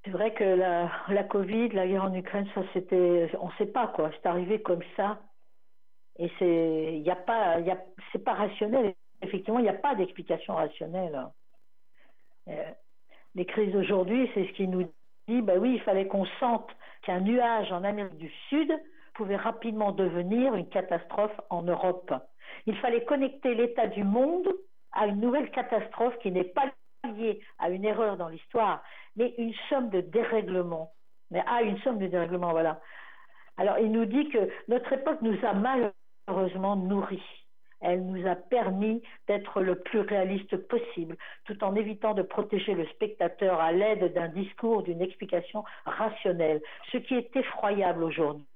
c'est vrai que la, la Covid, la guerre en Ukraine, ça c'était, on ne sait pas quoi, c'est arrivé comme ça. Et c'est, il a pas, y a, c'est pas rationnel. Effectivement, il n'y a pas d'explication rationnelle. Euh, les crises d'aujourd'hui, c'est ce qui nous dit, bah oui, il fallait qu'on sente qu'un nuage en Amérique du Sud pouvait rapidement devenir une catastrophe en Europe. Il fallait connecter l'état du monde à une nouvelle catastrophe qui n'est pas liée à une erreur dans l'histoire, mais une somme de dérèglements. Mais à une somme de dérèglements, voilà. Alors, il nous dit que notre époque nous a malheureusement nourris. Elle nous a permis d'être le plus réaliste possible, tout en évitant de protéger le spectateur à l'aide d'un discours, d'une explication rationnelle. Ce qui est effroyable aujourd'hui,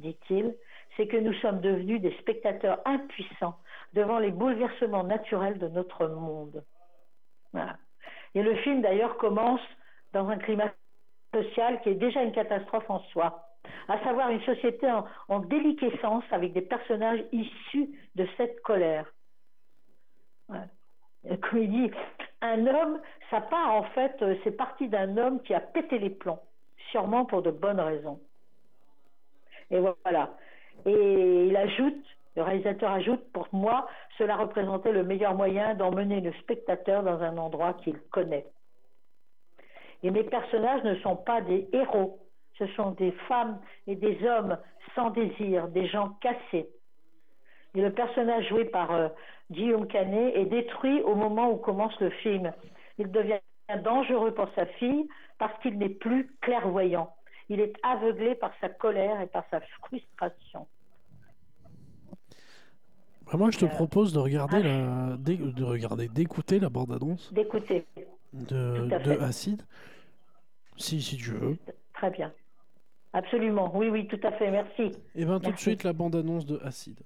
dit-il, c'est que nous sommes devenus des spectateurs impuissants devant les bouleversements naturels de notre monde. Et le film, d'ailleurs, commence dans un climat social qui est déjà une catastrophe en soi, à savoir une société en, déliquescence avec des personnages issus de cette colère. Comme il dit, un homme, ça part en fait, euh, c'est parti d'un homme qui a pété les plombs, sûrement pour de bonnes raisons. Et voilà. Et il ajoute, le réalisateur ajoute, pour moi, cela représentait le meilleur moyen d'emmener le spectateur dans un endroit qu'il connaît. Et mes personnages ne sont pas des héros, ce sont des femmes et des hommes sans désir, des gens cassés. Et le personnage joué par euh, Guillaume Canet est détruit au moment où commence le film. Il devient dangereux pour sa fille parce qu'il n'est plus clairvoyant. Il est aveuglé par sa colère et par sa frustration. Moi, je te euh, propose de regarder ah. la, de regarder, d'écouter la bande-annonce. D'écouter. De, de Acide. Si, si tu veux. Très bien. Absolument. Oui, oui, tout à fait. Merci. Et eh bien, tout de suite, la bande-annonce de Acide.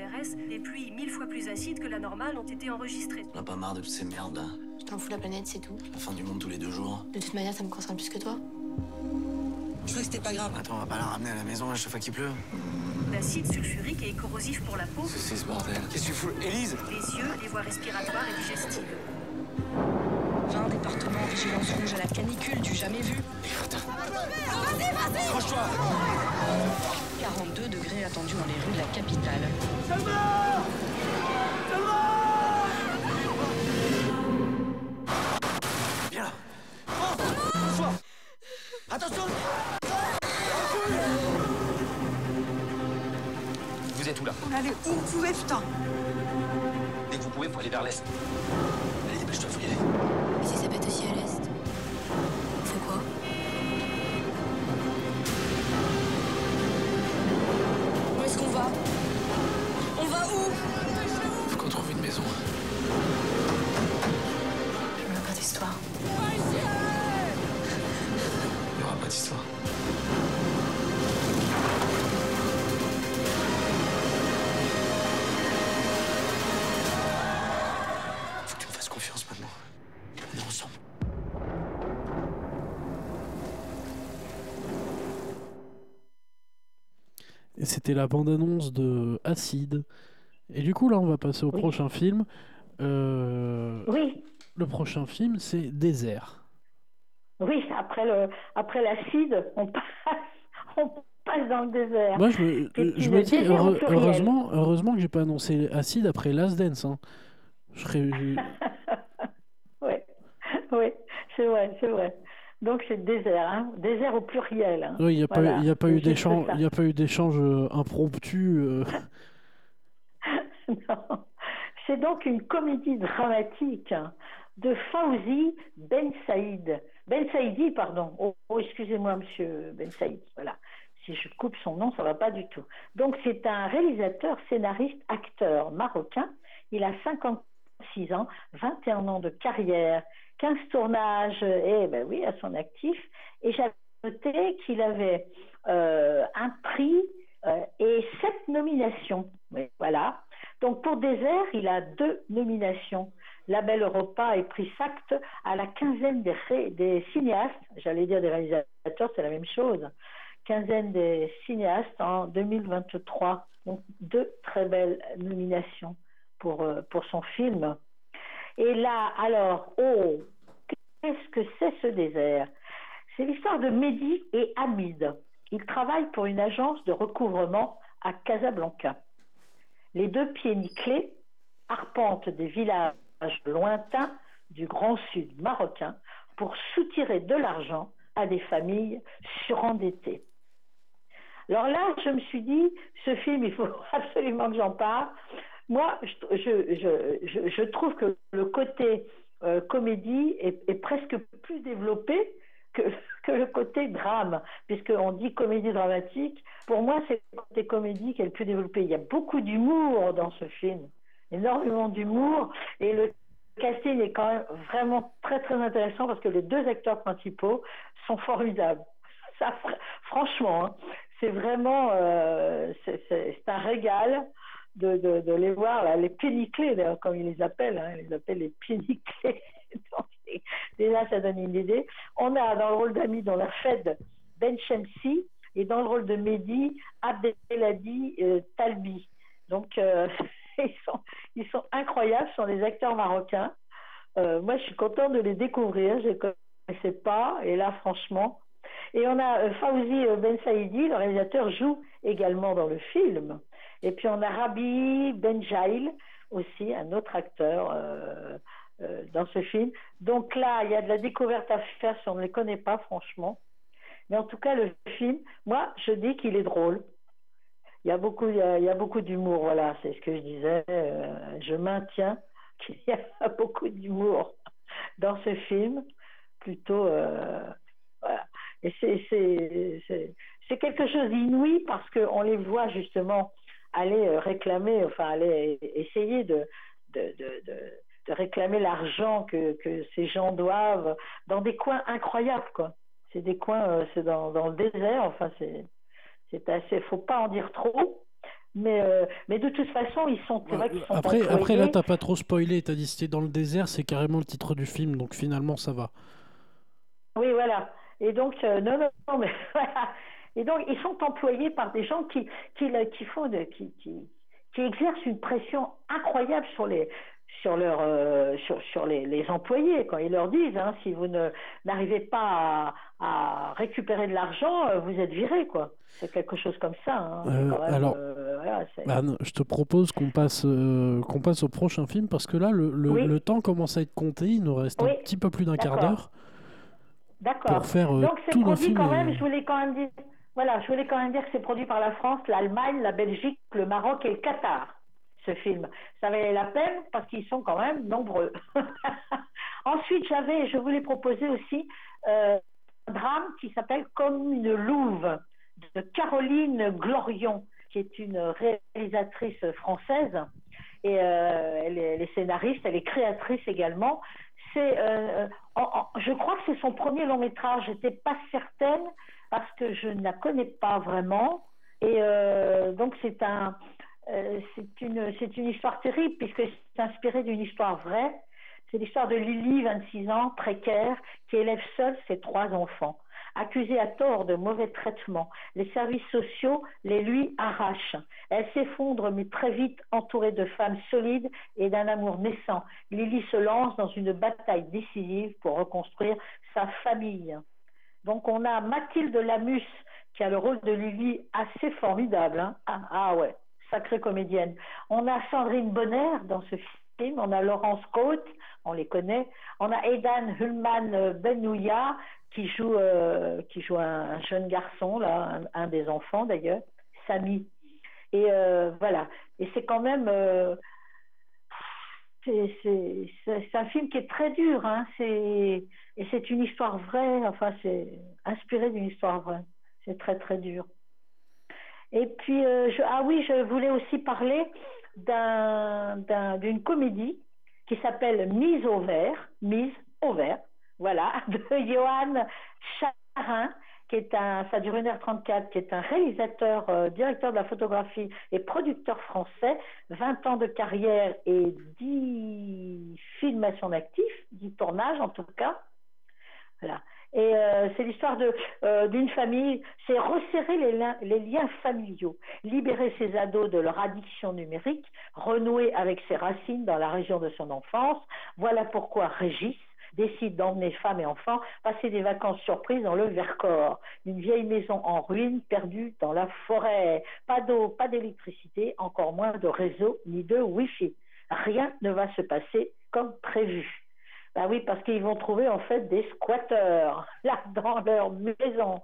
L'INRS, des pluies mille fois plus acides que la normale ont été enregistrées. On a pas marre de toutes ces merdes là. Je t'en fous la planète, c'est tout. La fin du monde tous les deux jours. De toute manière, ça me concerne plus que toi. Je crois que c'était pas grave. Attends, on va pas la ramener à la maison à chaque fois qu'il pleut. L'acide sulfurique est corrosif pour la peau. C'est ce bordel. Qu'est-ce que tu fous Élise? Les yeux, les voies respiratoires et digestives. 20 départements vigilance rouge à la canicule du jamais vu. Vas-y, vas-y Accroche-toi 42 degrés attendus dans les rues de la capitale. Salva Salva Viens là Oh Attention Vous êtes où là On allait où? Vous pouvez, putain Dès que vous pouvez, faut aller vers l'est. Allez, dépêche-toi, faut y aller. Mais si ça pète aussi à l'est c'était la bande-annonce de Acide. Et du coup, là, on va passer au prochain film. Euh, Oui, Le prochain film, c'est Désert. oui, après le, après l'acide, on passe, on passe dans le désert. Moi, je me, Et je me dis, heureusement, heureusement que j'ai pas annoncé Acide après Last Dance. hein. Je serais... Oui, oui, c'est vrai, c'est vrai. Donc c'est désert, hein, désert au pluriel. hein. Oui, il n'y a, pas Voilà, eu- a pas d'échange, il a pas eu d'échange euh, impromptu. euh. Non. C'est donc une comédie dramatique de Fauzi Ben Saïd. Ben Saïdi, pardon. Oh, oh, excusez-moi, monsieur Ben Saïd. Voilà. Si je coupe son nom, ça va pas du tout. Donc, c'est un réalisateur, scénariste, acteur marocain. Il a 56 ans, 21 ans de carrière, 15 tournages, et ben oui, à son actif. Et j'avais noté qu'il avait euh, un prix euh, et sept nominations. Voilà. Donc pour Désert, il a deux nominations. La Belle Europa et prix SACT à la quinzaine des, cinéastes, j'allais dire des réalisateurs, c'est la même chose, quinzaine des cinéastes en 2023. Donc deux très belles nominations pour, euh, pour son film. Et là, alors, oh, qu'est-ce que c'est ce désert? C'est l'histoire de Mehdi et Hamid. Ils travaillent pour une agence de recouvrement à Casablanca. Les deux pieds nickelés arpentent des villages lointains du Grand Sud marocain pour soutirer de l'argent à des familles surendettées. Alors là, je me suis dit, ce film, il faut absolument que j'en parle. Moi, je, trouve que le côté euh, comédie est, presque plus développé que, que le côté drame, puisqu'on dit comédie dramatique. Pour moi, c'est le côté comédie qui est le plus développé. Il y a beaucoup d'humour dans ce film, énormément d'humour, et le casting est quand même vraiment très très intéressant parce que les deux acteurs principaux sont formidables. Ça, franchement, hein, c'est vraiment euh, c'est un régal de, de, de, les voir, là, les péniclés, comme ils les appellent, hein, ils les appellent les péniclés. déjà, ça donne une idée. On a dans le rôle d'ami dans la Fed Ben Shemsi et dans le rôle de Mehdi Abdelhadi euh, Talbi. Donc, euh, ils, sont, ils sont incroyables, ce sont des acteurs marocains. Euh, moi, je suis contente de les découvrir, je ne connaissais pas, et là, franchement. Et on a euh, Fawzi Ben Saïdi, le réalisateur, joue également dans le film. Et puis on a Rabi Benjail aussi, un autre acteur euh, euh, dans ce film. Donc là, il y a de la découverte à faire si on ne les connaît pas, franchement. Mais en tout cas, le film, moi, je dis qu'il est drôle. Il y a beaucoup, beaucoup d'humour, voilà, c'est ce que je disais. Euh, je maintiens qu'il y a beaucoup d'humour dans ce film, plutôt. voilà. Et c'est quelque chose d'inouï parce qu'on les voit justement aller euh, réclamer, enfin aller essayer de, de, de, de, réclamer l'argent que, que, ces gens doivent dans des coins incroyables, quoi. C'est des coins, euh, c'est dans, dans, le désert, enfin c'est c'est assez, faut pas en dire trop. Mais, euh, mais de toute façon, ils sont, vrai sont après, après, là, t'as pas trop spoilé. T'as dit c'était dans le désert, c'est carrément le titre du film, donc finalement, ça va. Oui, voilà. Et donc, non, non, non, mais voilà. Et donc, ils sont employés par des gens qui, qui, qui font de, qui, qui, qui, exercent une pression incroyable sur les sur leur euh, sur, sur les, les, employés quand ils leur disent hein, si vous ne n'arrivez pas à, à, récupérer de l'argent euh, vous êtes viré quoi. C'est quelque chose comme ça hein. euh, alors Anne, je te propose qu'on passe qu'on passe au prochain film parce que là le, le, le, temps commence à être compté il nous reste un petit peu plus d'un quart d'heure D'accord. Pour faire Donc c'est tout produit quand même, je voulais quand même dire, voilà, je voulais quand même dire que c'est produit par la France, l'Allemagne, la Belgique, le Maroc et le Qatar, ce film. Ça valait la peine parce qu'ils sont quand même nombreux. Ensuite, j'avais, je voulais proposer aussi euh, un drame qui s'appelle Comme une louve de Caroline Glorion, qui est une réalisatrice française. Et euh, elle, est, scénariste, elle est créatrice également. C'est, euh, je crois que c'est son premier long métrage. J'étais pas certaine parce que je ne la connais pas vraiment. Et euh, donc c'est un, euh, une, c'est une histoire terrible puisque c'est inspiré d'une histoire vraie. C'est l'histoire de Lily, 26 ans, précaire, qui élève seule ses trois enfants. Accusée à tort de mauvais traitements, les services sociaux les lui arrachent. Elle s'effondre, mais très vite entourée de femmes solides et d'un amour naissant. Lily se lance dans une bataille décisive pour reconstruire sa famille. Donc on a Mathilde Lamus qui a le rôle de Lily assez formidable. Hein. Ah, ah, ouais, sacrée comédienne. On a Sandrine Bonner dans ce film, on a Laurence Cote, on les connaît. On a Aidan Hulman Benouya qui joue euh, qui joue un, jeune garçon un, des enfants d'ailleurs, Samy. Et euh, voilà. Et c'est quand même euh, c'est un film qui est très dur, hein. et c'est une histoire vraie, enfin c'est inspiré d'une histoire vraie. C'est très très dur. Et puis, euh, je, ah oui, je voulais aussi parler d'une comédie qui s'appelle Mise au vert, Mise au vert, voilà, de Johan Charin, qui est un, ça dure 1h34, qui est un réalisateur, euh, directeur de la photographie et producteur français, 20 ans de carrière et 10 films à son actif, 10 tournages en tout cas. Voilà. Et euh, c'est l'histoire de euh, d'une famille, c'est resserrer les, liens- les liens familiaux, libérer ses ados de leur addiction numérique, renouer avec ses racines dans la région de son enfance. Voilà pourquoi Régis décide d'emmener femmes et enfants passer des vacances surprises dans le Vercors, une vieille maison en ruine perdue dans la forêt. Pas d'eau, pas d'électricité, encore moins de réseau ni de Wi-Fi. Rien ne va se passer comme prévu. Ben oui, parce qu'ils vont trouver en fait des squatteurs là dans leur maison.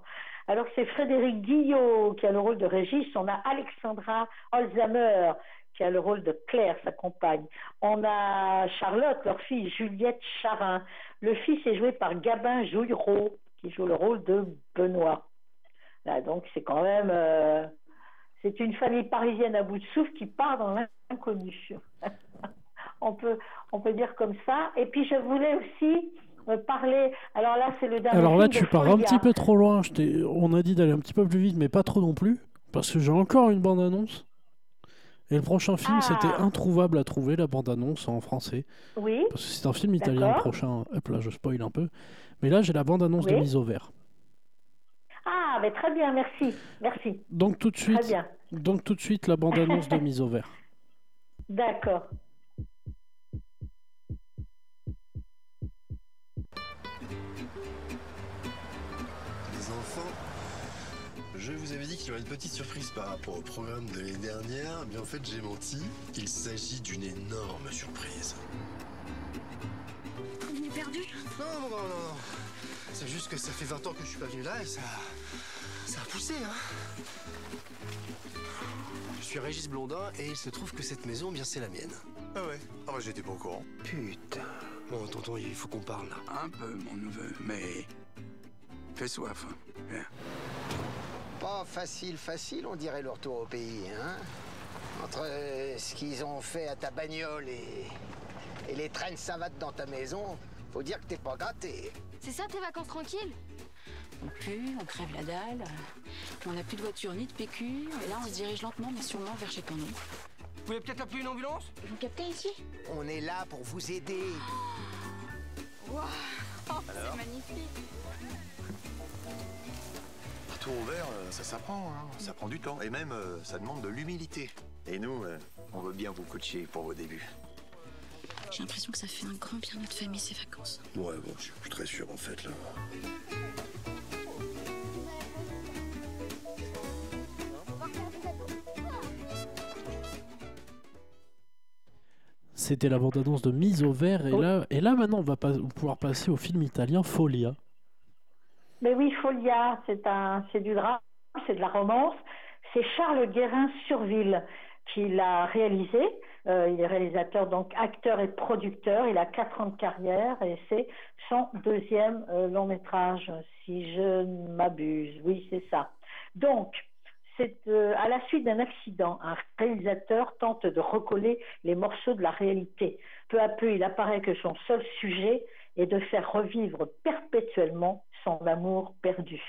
Alors c'est Frédéric Guillot qui a le rôle de Régis, on a Alexandra Holzamer qui a le rôle de Claire, sa compagne. On a Charlotte, leur fille Juliette Charin. Le fils est joué par Gabin Jouillereau qui joue le rôle de Benoît. Là, donc c'est quand même euh, c'est une famille parisienne à bout de souffle qui part dans l'inconnu. on peut on peut dire comme ça. Et puis je voulais aussi euh, parler. Alors là, c'est le dernier. Alors là, tu pars un petit peu trop loin. Je On a dit d'aller un petit peu plus vite, mais pas trop non plus. Parce que j'ai encore une bande-annonce. Et le prochain film, Ah. c'était introuvable à trouver, la bande-annonce en français. Oui. Parce que c'est un film italien le prochain. Hop là, je spoil un peu. Mais là, j'ai la bande-annonce de mise au vert. Ah, mais très bien, merci, merci. Donc tout de suite, donc tout de suite la bande-annonce de mise au vert. D'accord. Je vous avais dit qu'il y aurait une petite surprise par rapport au programme de l'année dernière, mais en fait j'ai menti. Il s'agit d'une énorme surprise. On est perdu Non, non, non, non, non. C'est juste que ça fait 20 ans que je suis pas venu là et ça. ça a poussé, hein. Je suis Régis Blondin et il se trouve que cette maison, bien c'est la mienne. Ah ouais Ah bah j'étais pas au courant. Putain. Bon, tonton, il faut qu'on parle là. Un peu, mon neveu, mais... Fais soif. hein. Viens. Pas facile, facile, on dirait le retour au pays, hein Entre euh, ce qu'ils ont fait à ta bagnole et, et les traînes savates dans ta maison, faut dire que t'es pas gâté. C'est ça tes vacances tranquilles? On pue, on crève la dalle, on n'a plus de voiture ni de PQ, et là on se dirige lentement mais sûrement vers chez ton oncle. Vous voulez peut-être appeler une ambulance? Vous captez ici? On est là pour vous aider. Waouh Oh, Alors? C'est magnifique Retour au vert, euh, ça s'apprend, hein. ça prend du temps. Et même, euh, ça demande de l'humilité. Et nous, euh, on veut bien vous coacher pour vos débuts. J'ai l'impression que ça fait un grand bien à notre famille ces vacances. Ouais, bon, je suis très sûr en fait là. C'était la bande-annonce de mise au vert. Et Oh. là, et là maintenant, on va pas, pouvoir passer au film italien Folia. Mais oui, Folia, c'est du drame, c'est de la romance. C'est Charles Guérin-Surville qui l'a réalisé. Euh, il est réalisateur, donc acteur et producteur. Il a quatre ans de carrière et c'est son deuxième euh, long métrage, si je ne m'abuse. Oui, c'est ça. Donc, c'est euh, à la suite d'un accident, un réalisateur tente de recoller les morceaux de la réalité. Peu à peu, il apparaît que son seul sujet est de faire revivre perpétuellement son amour perdu.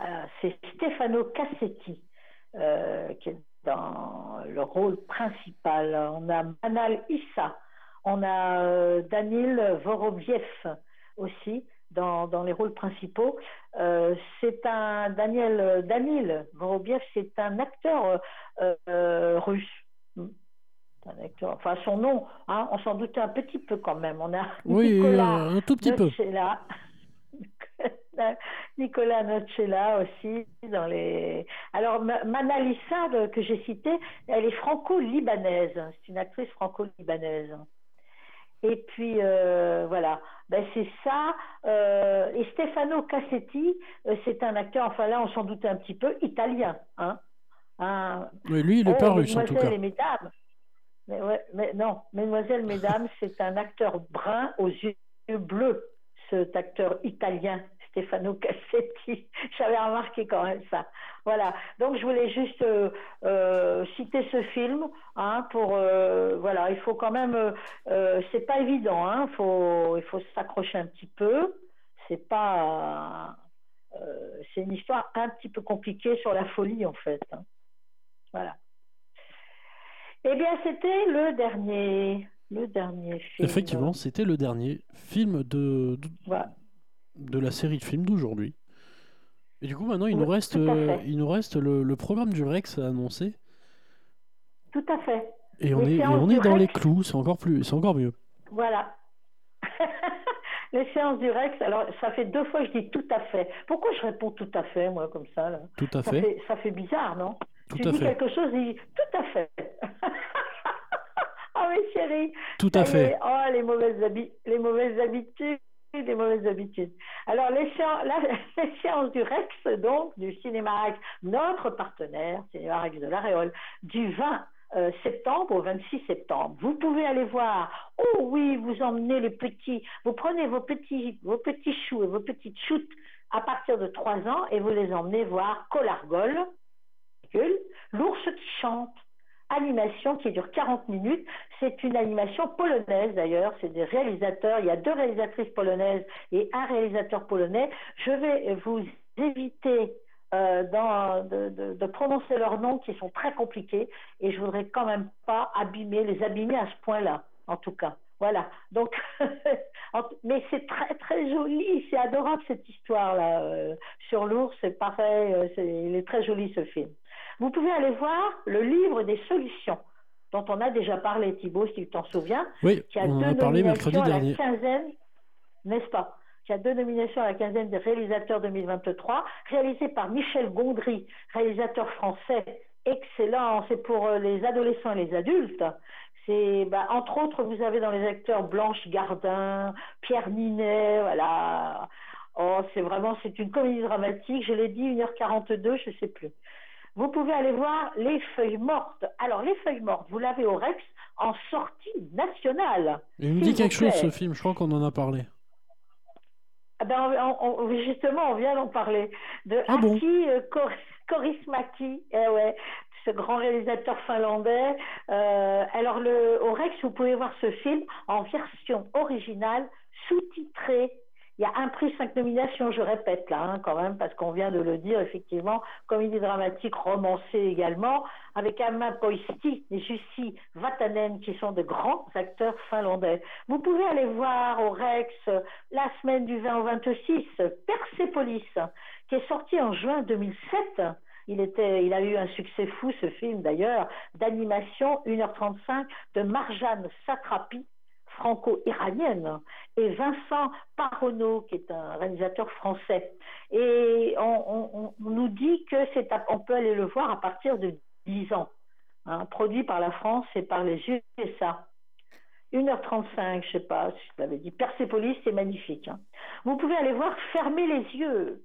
Euh, c'est Stefano Cassetti euh, qui est dans le rôle principal. On a Manal Issa, on a euh, Danil Vorobiev aussi dans, dans les rôles principaux. Euh, c'est un Daniel Danil Vorobiev, c'est un acteur russe. Un acteur, enfin son nom, hein, on s'en doutait un petit peu quand même. On a Oui, Nicolas un tout petit peu. Nicolas Nocella aussi dans les. Alors Ma- Manalissa de- que j'ai citée, elle est franco-libanaise. C'est une actrice franco-libanaise. Et puis euh, voilà, ben, c'est ça. Euh, et Stefano Cassetti, euh, c'est un acteur. Enfin là, on s'en doutait un petit peu italien, hein. Un- Mais lui, il est pas russe en tout mesdemoiselles cas. et mesdames. Mais, ouais, mais non, mesdemoiselles, mesdames, c'est un acteur brun aux yeux bleus, cet acteur italien, Stefano Cassetti. J'avais remarqué quand même ça. Voilà. Donc je voulais juste euh, euh, citer ce film, hein, pour euh, voilà, il faut quand même, c'est pas évident, hein, faut, il faut s'accrocher un petit peu. C'est pas c'est une histoire un petit peu compliquée sur la folie, en fait. hein. Voilà. Eh bien, c'était le dernier, le dernier film. Effectivement, c'était le dernier film de, de, Voilà. de la série de films d'aujourd'hui. Et du coup, maintenant, il Oui, nous reste, euh, fait. il nous reste le, le programme du Rex à annoncer. Tout à fait. Et on Les est, et on est dans les clous, c'est encore plus, c'est encore mieux. Voilà. Les séances du Rex, alors ça fait deux fois que je dis tout à fait. Pourquoi je réponds tout à fait, moi, comme ça là? Tout à ça fait. Ça fait bizarre, non? Tout Tu à dis fait. quelque chose, dis tout à fait. mes chéris. Tout à fait. est. Oh, les mauvaises, habi- les mauvaises habitudes. Les mauvaises habitudes. Alors, séances du Rex, donc, du Cinéma Rex, notre partenaire, Cinéma Rex de l'Aréole, du 20 euh, septembre au 26 septembre. Vous pouvez aller voir. Oh oui, vous emmenez les petits, vous prenez vos petits, vos petits choux et vos petites choutes à partir de 3 ans et vous les emmenez voir Colargol, l'ours qui chante. Animation qui dure 40 minutes. C'est une animation polonaise d'ailleurs. C'est des réalisateurs. Il y a deux réalisatrices polonaises et un réalisateur polonais. Je vais vous éviter euh, de, de- prononcer leurs noms qui sont très compliqués et je voudrais quand même pas abîmer, les abîmer à ce point-là, en tout cas. Voilà. Donc, mais c'est très très joli, c'est adorable cette histoire-là euh, sur l'ours. C'est pareil, euh, c'est- il est très joli ce film. Vous pouvez aller voir le livre des solutions dont on a déjà parlé, Thibault, si tu t'en souviens, Oui, qui a on en deux a parlé nominations mercredi à la dernier. quinzaine, n'est-ce pas Qui a deux nominations à la quinzaine des réalisateurs 2023, réalisé par Michel Gondry, réalisateur français excellent. C'est pour euh, les adolescents et les adultes. C'est, bah, entre autres, vous avez dans les acteurs Blanche Gardin, Pierre Ninet, voilà. Oh, c'est vraiment, c'est une comédie dramatique. Je l'ai dit, 1h42, je ne sais plus. Vous pouvez aller voir Les Feuilles Mortes. Alors, Les Feuilles Mortes, vous l'avez au Rex en sortie nationale. Il me dit quelque chose ce film, je crois qu'on en a parlé. Ah ben, on- on- on- justement, on vient d'en parler. De Ah bon Aki euh, Kor- eh ouais, ce grand réalisateur finlandais. Euh, alors, le, au Rex, vous pouvez voir ce film en version originale, sous-titrée. Il y a un prix, cinq nominations, je répète là, hein, quand même, parce qu'on vient de le dire, effectivement, comédie dramatique romancée également, avec Amma Poisti et Jussi Vatanen, qui sont de grands acteurs finlandais. Vous pouvez aller voir au Rex euh, la semaine du 20 au 26, Persepolis, qui est sorti en juin 2007. Il, il a eu un succès fou, ce film d'ailleurs, d'animation, 1h35, de Marjane Satrapi, franco-iranienne, et Vincent Paronneau, qui est un réalisateur français. Et on, nous dit que c'est on peut aller le voir à partir de 10 ans, hein, produit par la France et par les USA. 1h35, je sais pas si je l'avais dit. Persepolis, c'est magnifique. hein. Vous pouvez aller voir Fermez les yeux.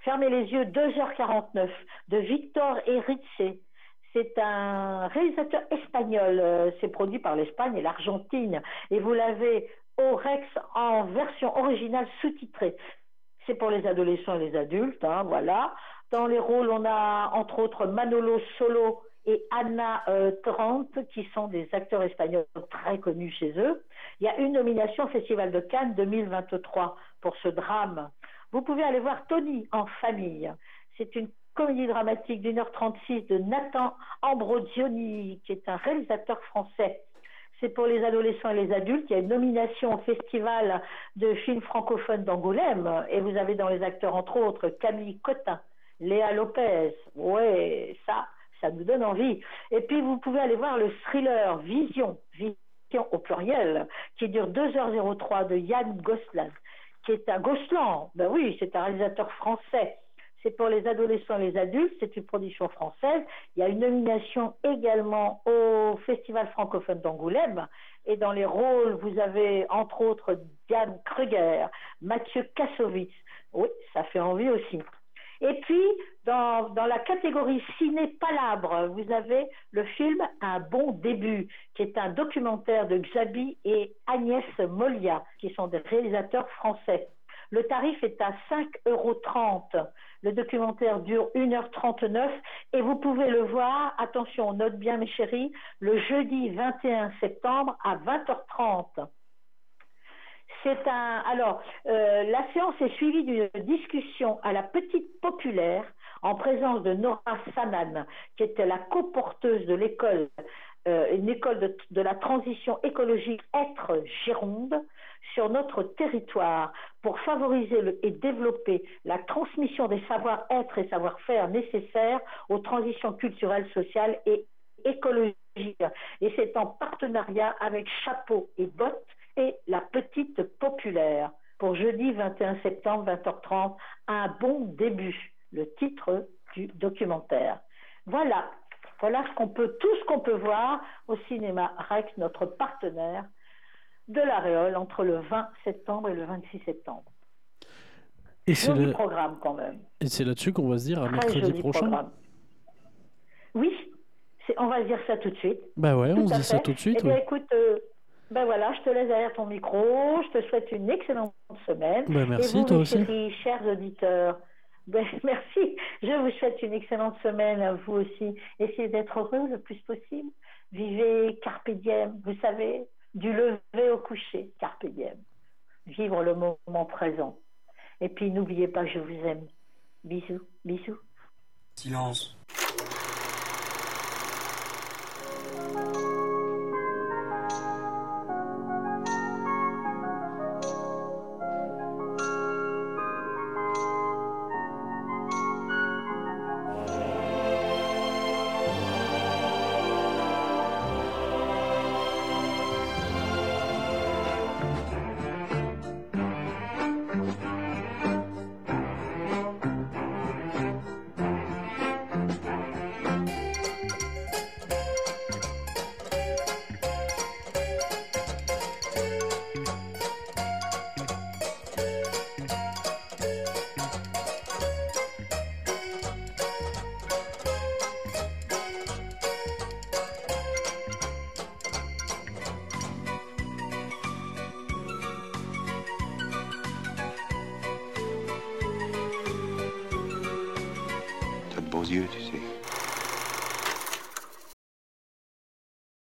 Fermez les yeux, 2h49, de Victor Erice. C'est un réalisateur espagnol. euh, C'est produit par l'Espagne et l'Argentine. Et vous l'avez au Rex en version originale sous-titrée. C'est pour les adolescents et les adultes, hein, voilà. Dans les rôles, on a entre autres Manolo Solo et Anna euh, Trent, qui sont des acteurs espagnols très connus chez eux. Il y a une nomination au Festival de Cannes 2023 pour ce drame. Vous pouvez aller voir Tony en famille. C'est une comédie dramatique d'une heure 36 de Nathan Ambrosioni, qui est un réalisateur français. C'est pour les adolescents et les adultes. Il y a une nomination au Festival de films francophones d'Angoulême. Et vous avez dans les acteurs, entre autres, Camille Cotin, Léa Lopez. Ouais, ça, ça nous donne envie. Et puis, vous pouvez aller voir le thriller Vision, Vision au pluriel, qui dure 2h03 de Yann Gosselin, qui est un Gosselin. Ben oui, c'est un réalisateur français. C'est pour les adolescents et les adultes, c'est une production française. Il y a une nomination également au Festival francophone d'Angoulême. Et dans les rôles, vous avez entre autres Diane Kruger, Mathieu Kassovitz. Oui, ça fait envie aussi. Et puis, dans, dans la catégorie ciné-palabre, vous avez le film Un bon début, qui est un documentaire de Xabi et Agnès Molia, qui sont des réalisateurs français. Le tarif est à 5,30 euros. Le documentaire dure 1h39 et vous pouvez le voir, attention, on note bien mes chéris, le jeudi 21 septembre à 20h30. C'est un. Alors, euh, la séance est suivie d'une discussion à la petite populaire en présence de Nora Sanan, qui était la coporteuse de l'école, euh, une école de, de la transition écologique Être Gironde, sur notre territoire pour favoriser et développer la transmission des savoir-être et savoir-faire nécessaires aux transitions culturelles, sociales et écologiques. Et c'est en partenariat avec Chapeau et Bottes et la petite populaire. Pour jeudi 21 septembre 20h30 un bon début. Le titre du documentaire. Voilà. Voilà ce qu'on peut tout ce qu'on peut voir au cinéma Rex notre partenaire de la Réole entre le 20 septembre et le 26 septembre Et c'est le- programme quand même et c'est là-dessus qu'on va se dire à mercredi prochain. programme. Oui, on va se dire ça tout de suite. Bah ouais, on Tout se à dit ça tout de suite. Eh écoute, euh, ben voilà, je te laisse derrière ton micro. Je te souhaite une excellente semaine. Ben, merci, Et vous, toi aussi. chéris, chers auditeurs, ben, merci. Je vous souhaite une excellente semaine à vous aussi. Essayez d'être heureux le plus possible. Vivez carpe diem, vous savez, du lever au coucher, carpe diem. Vivre le moment présent. Et puis, n'oubliez pas que je vous aime. Bisous, bisous. Silence.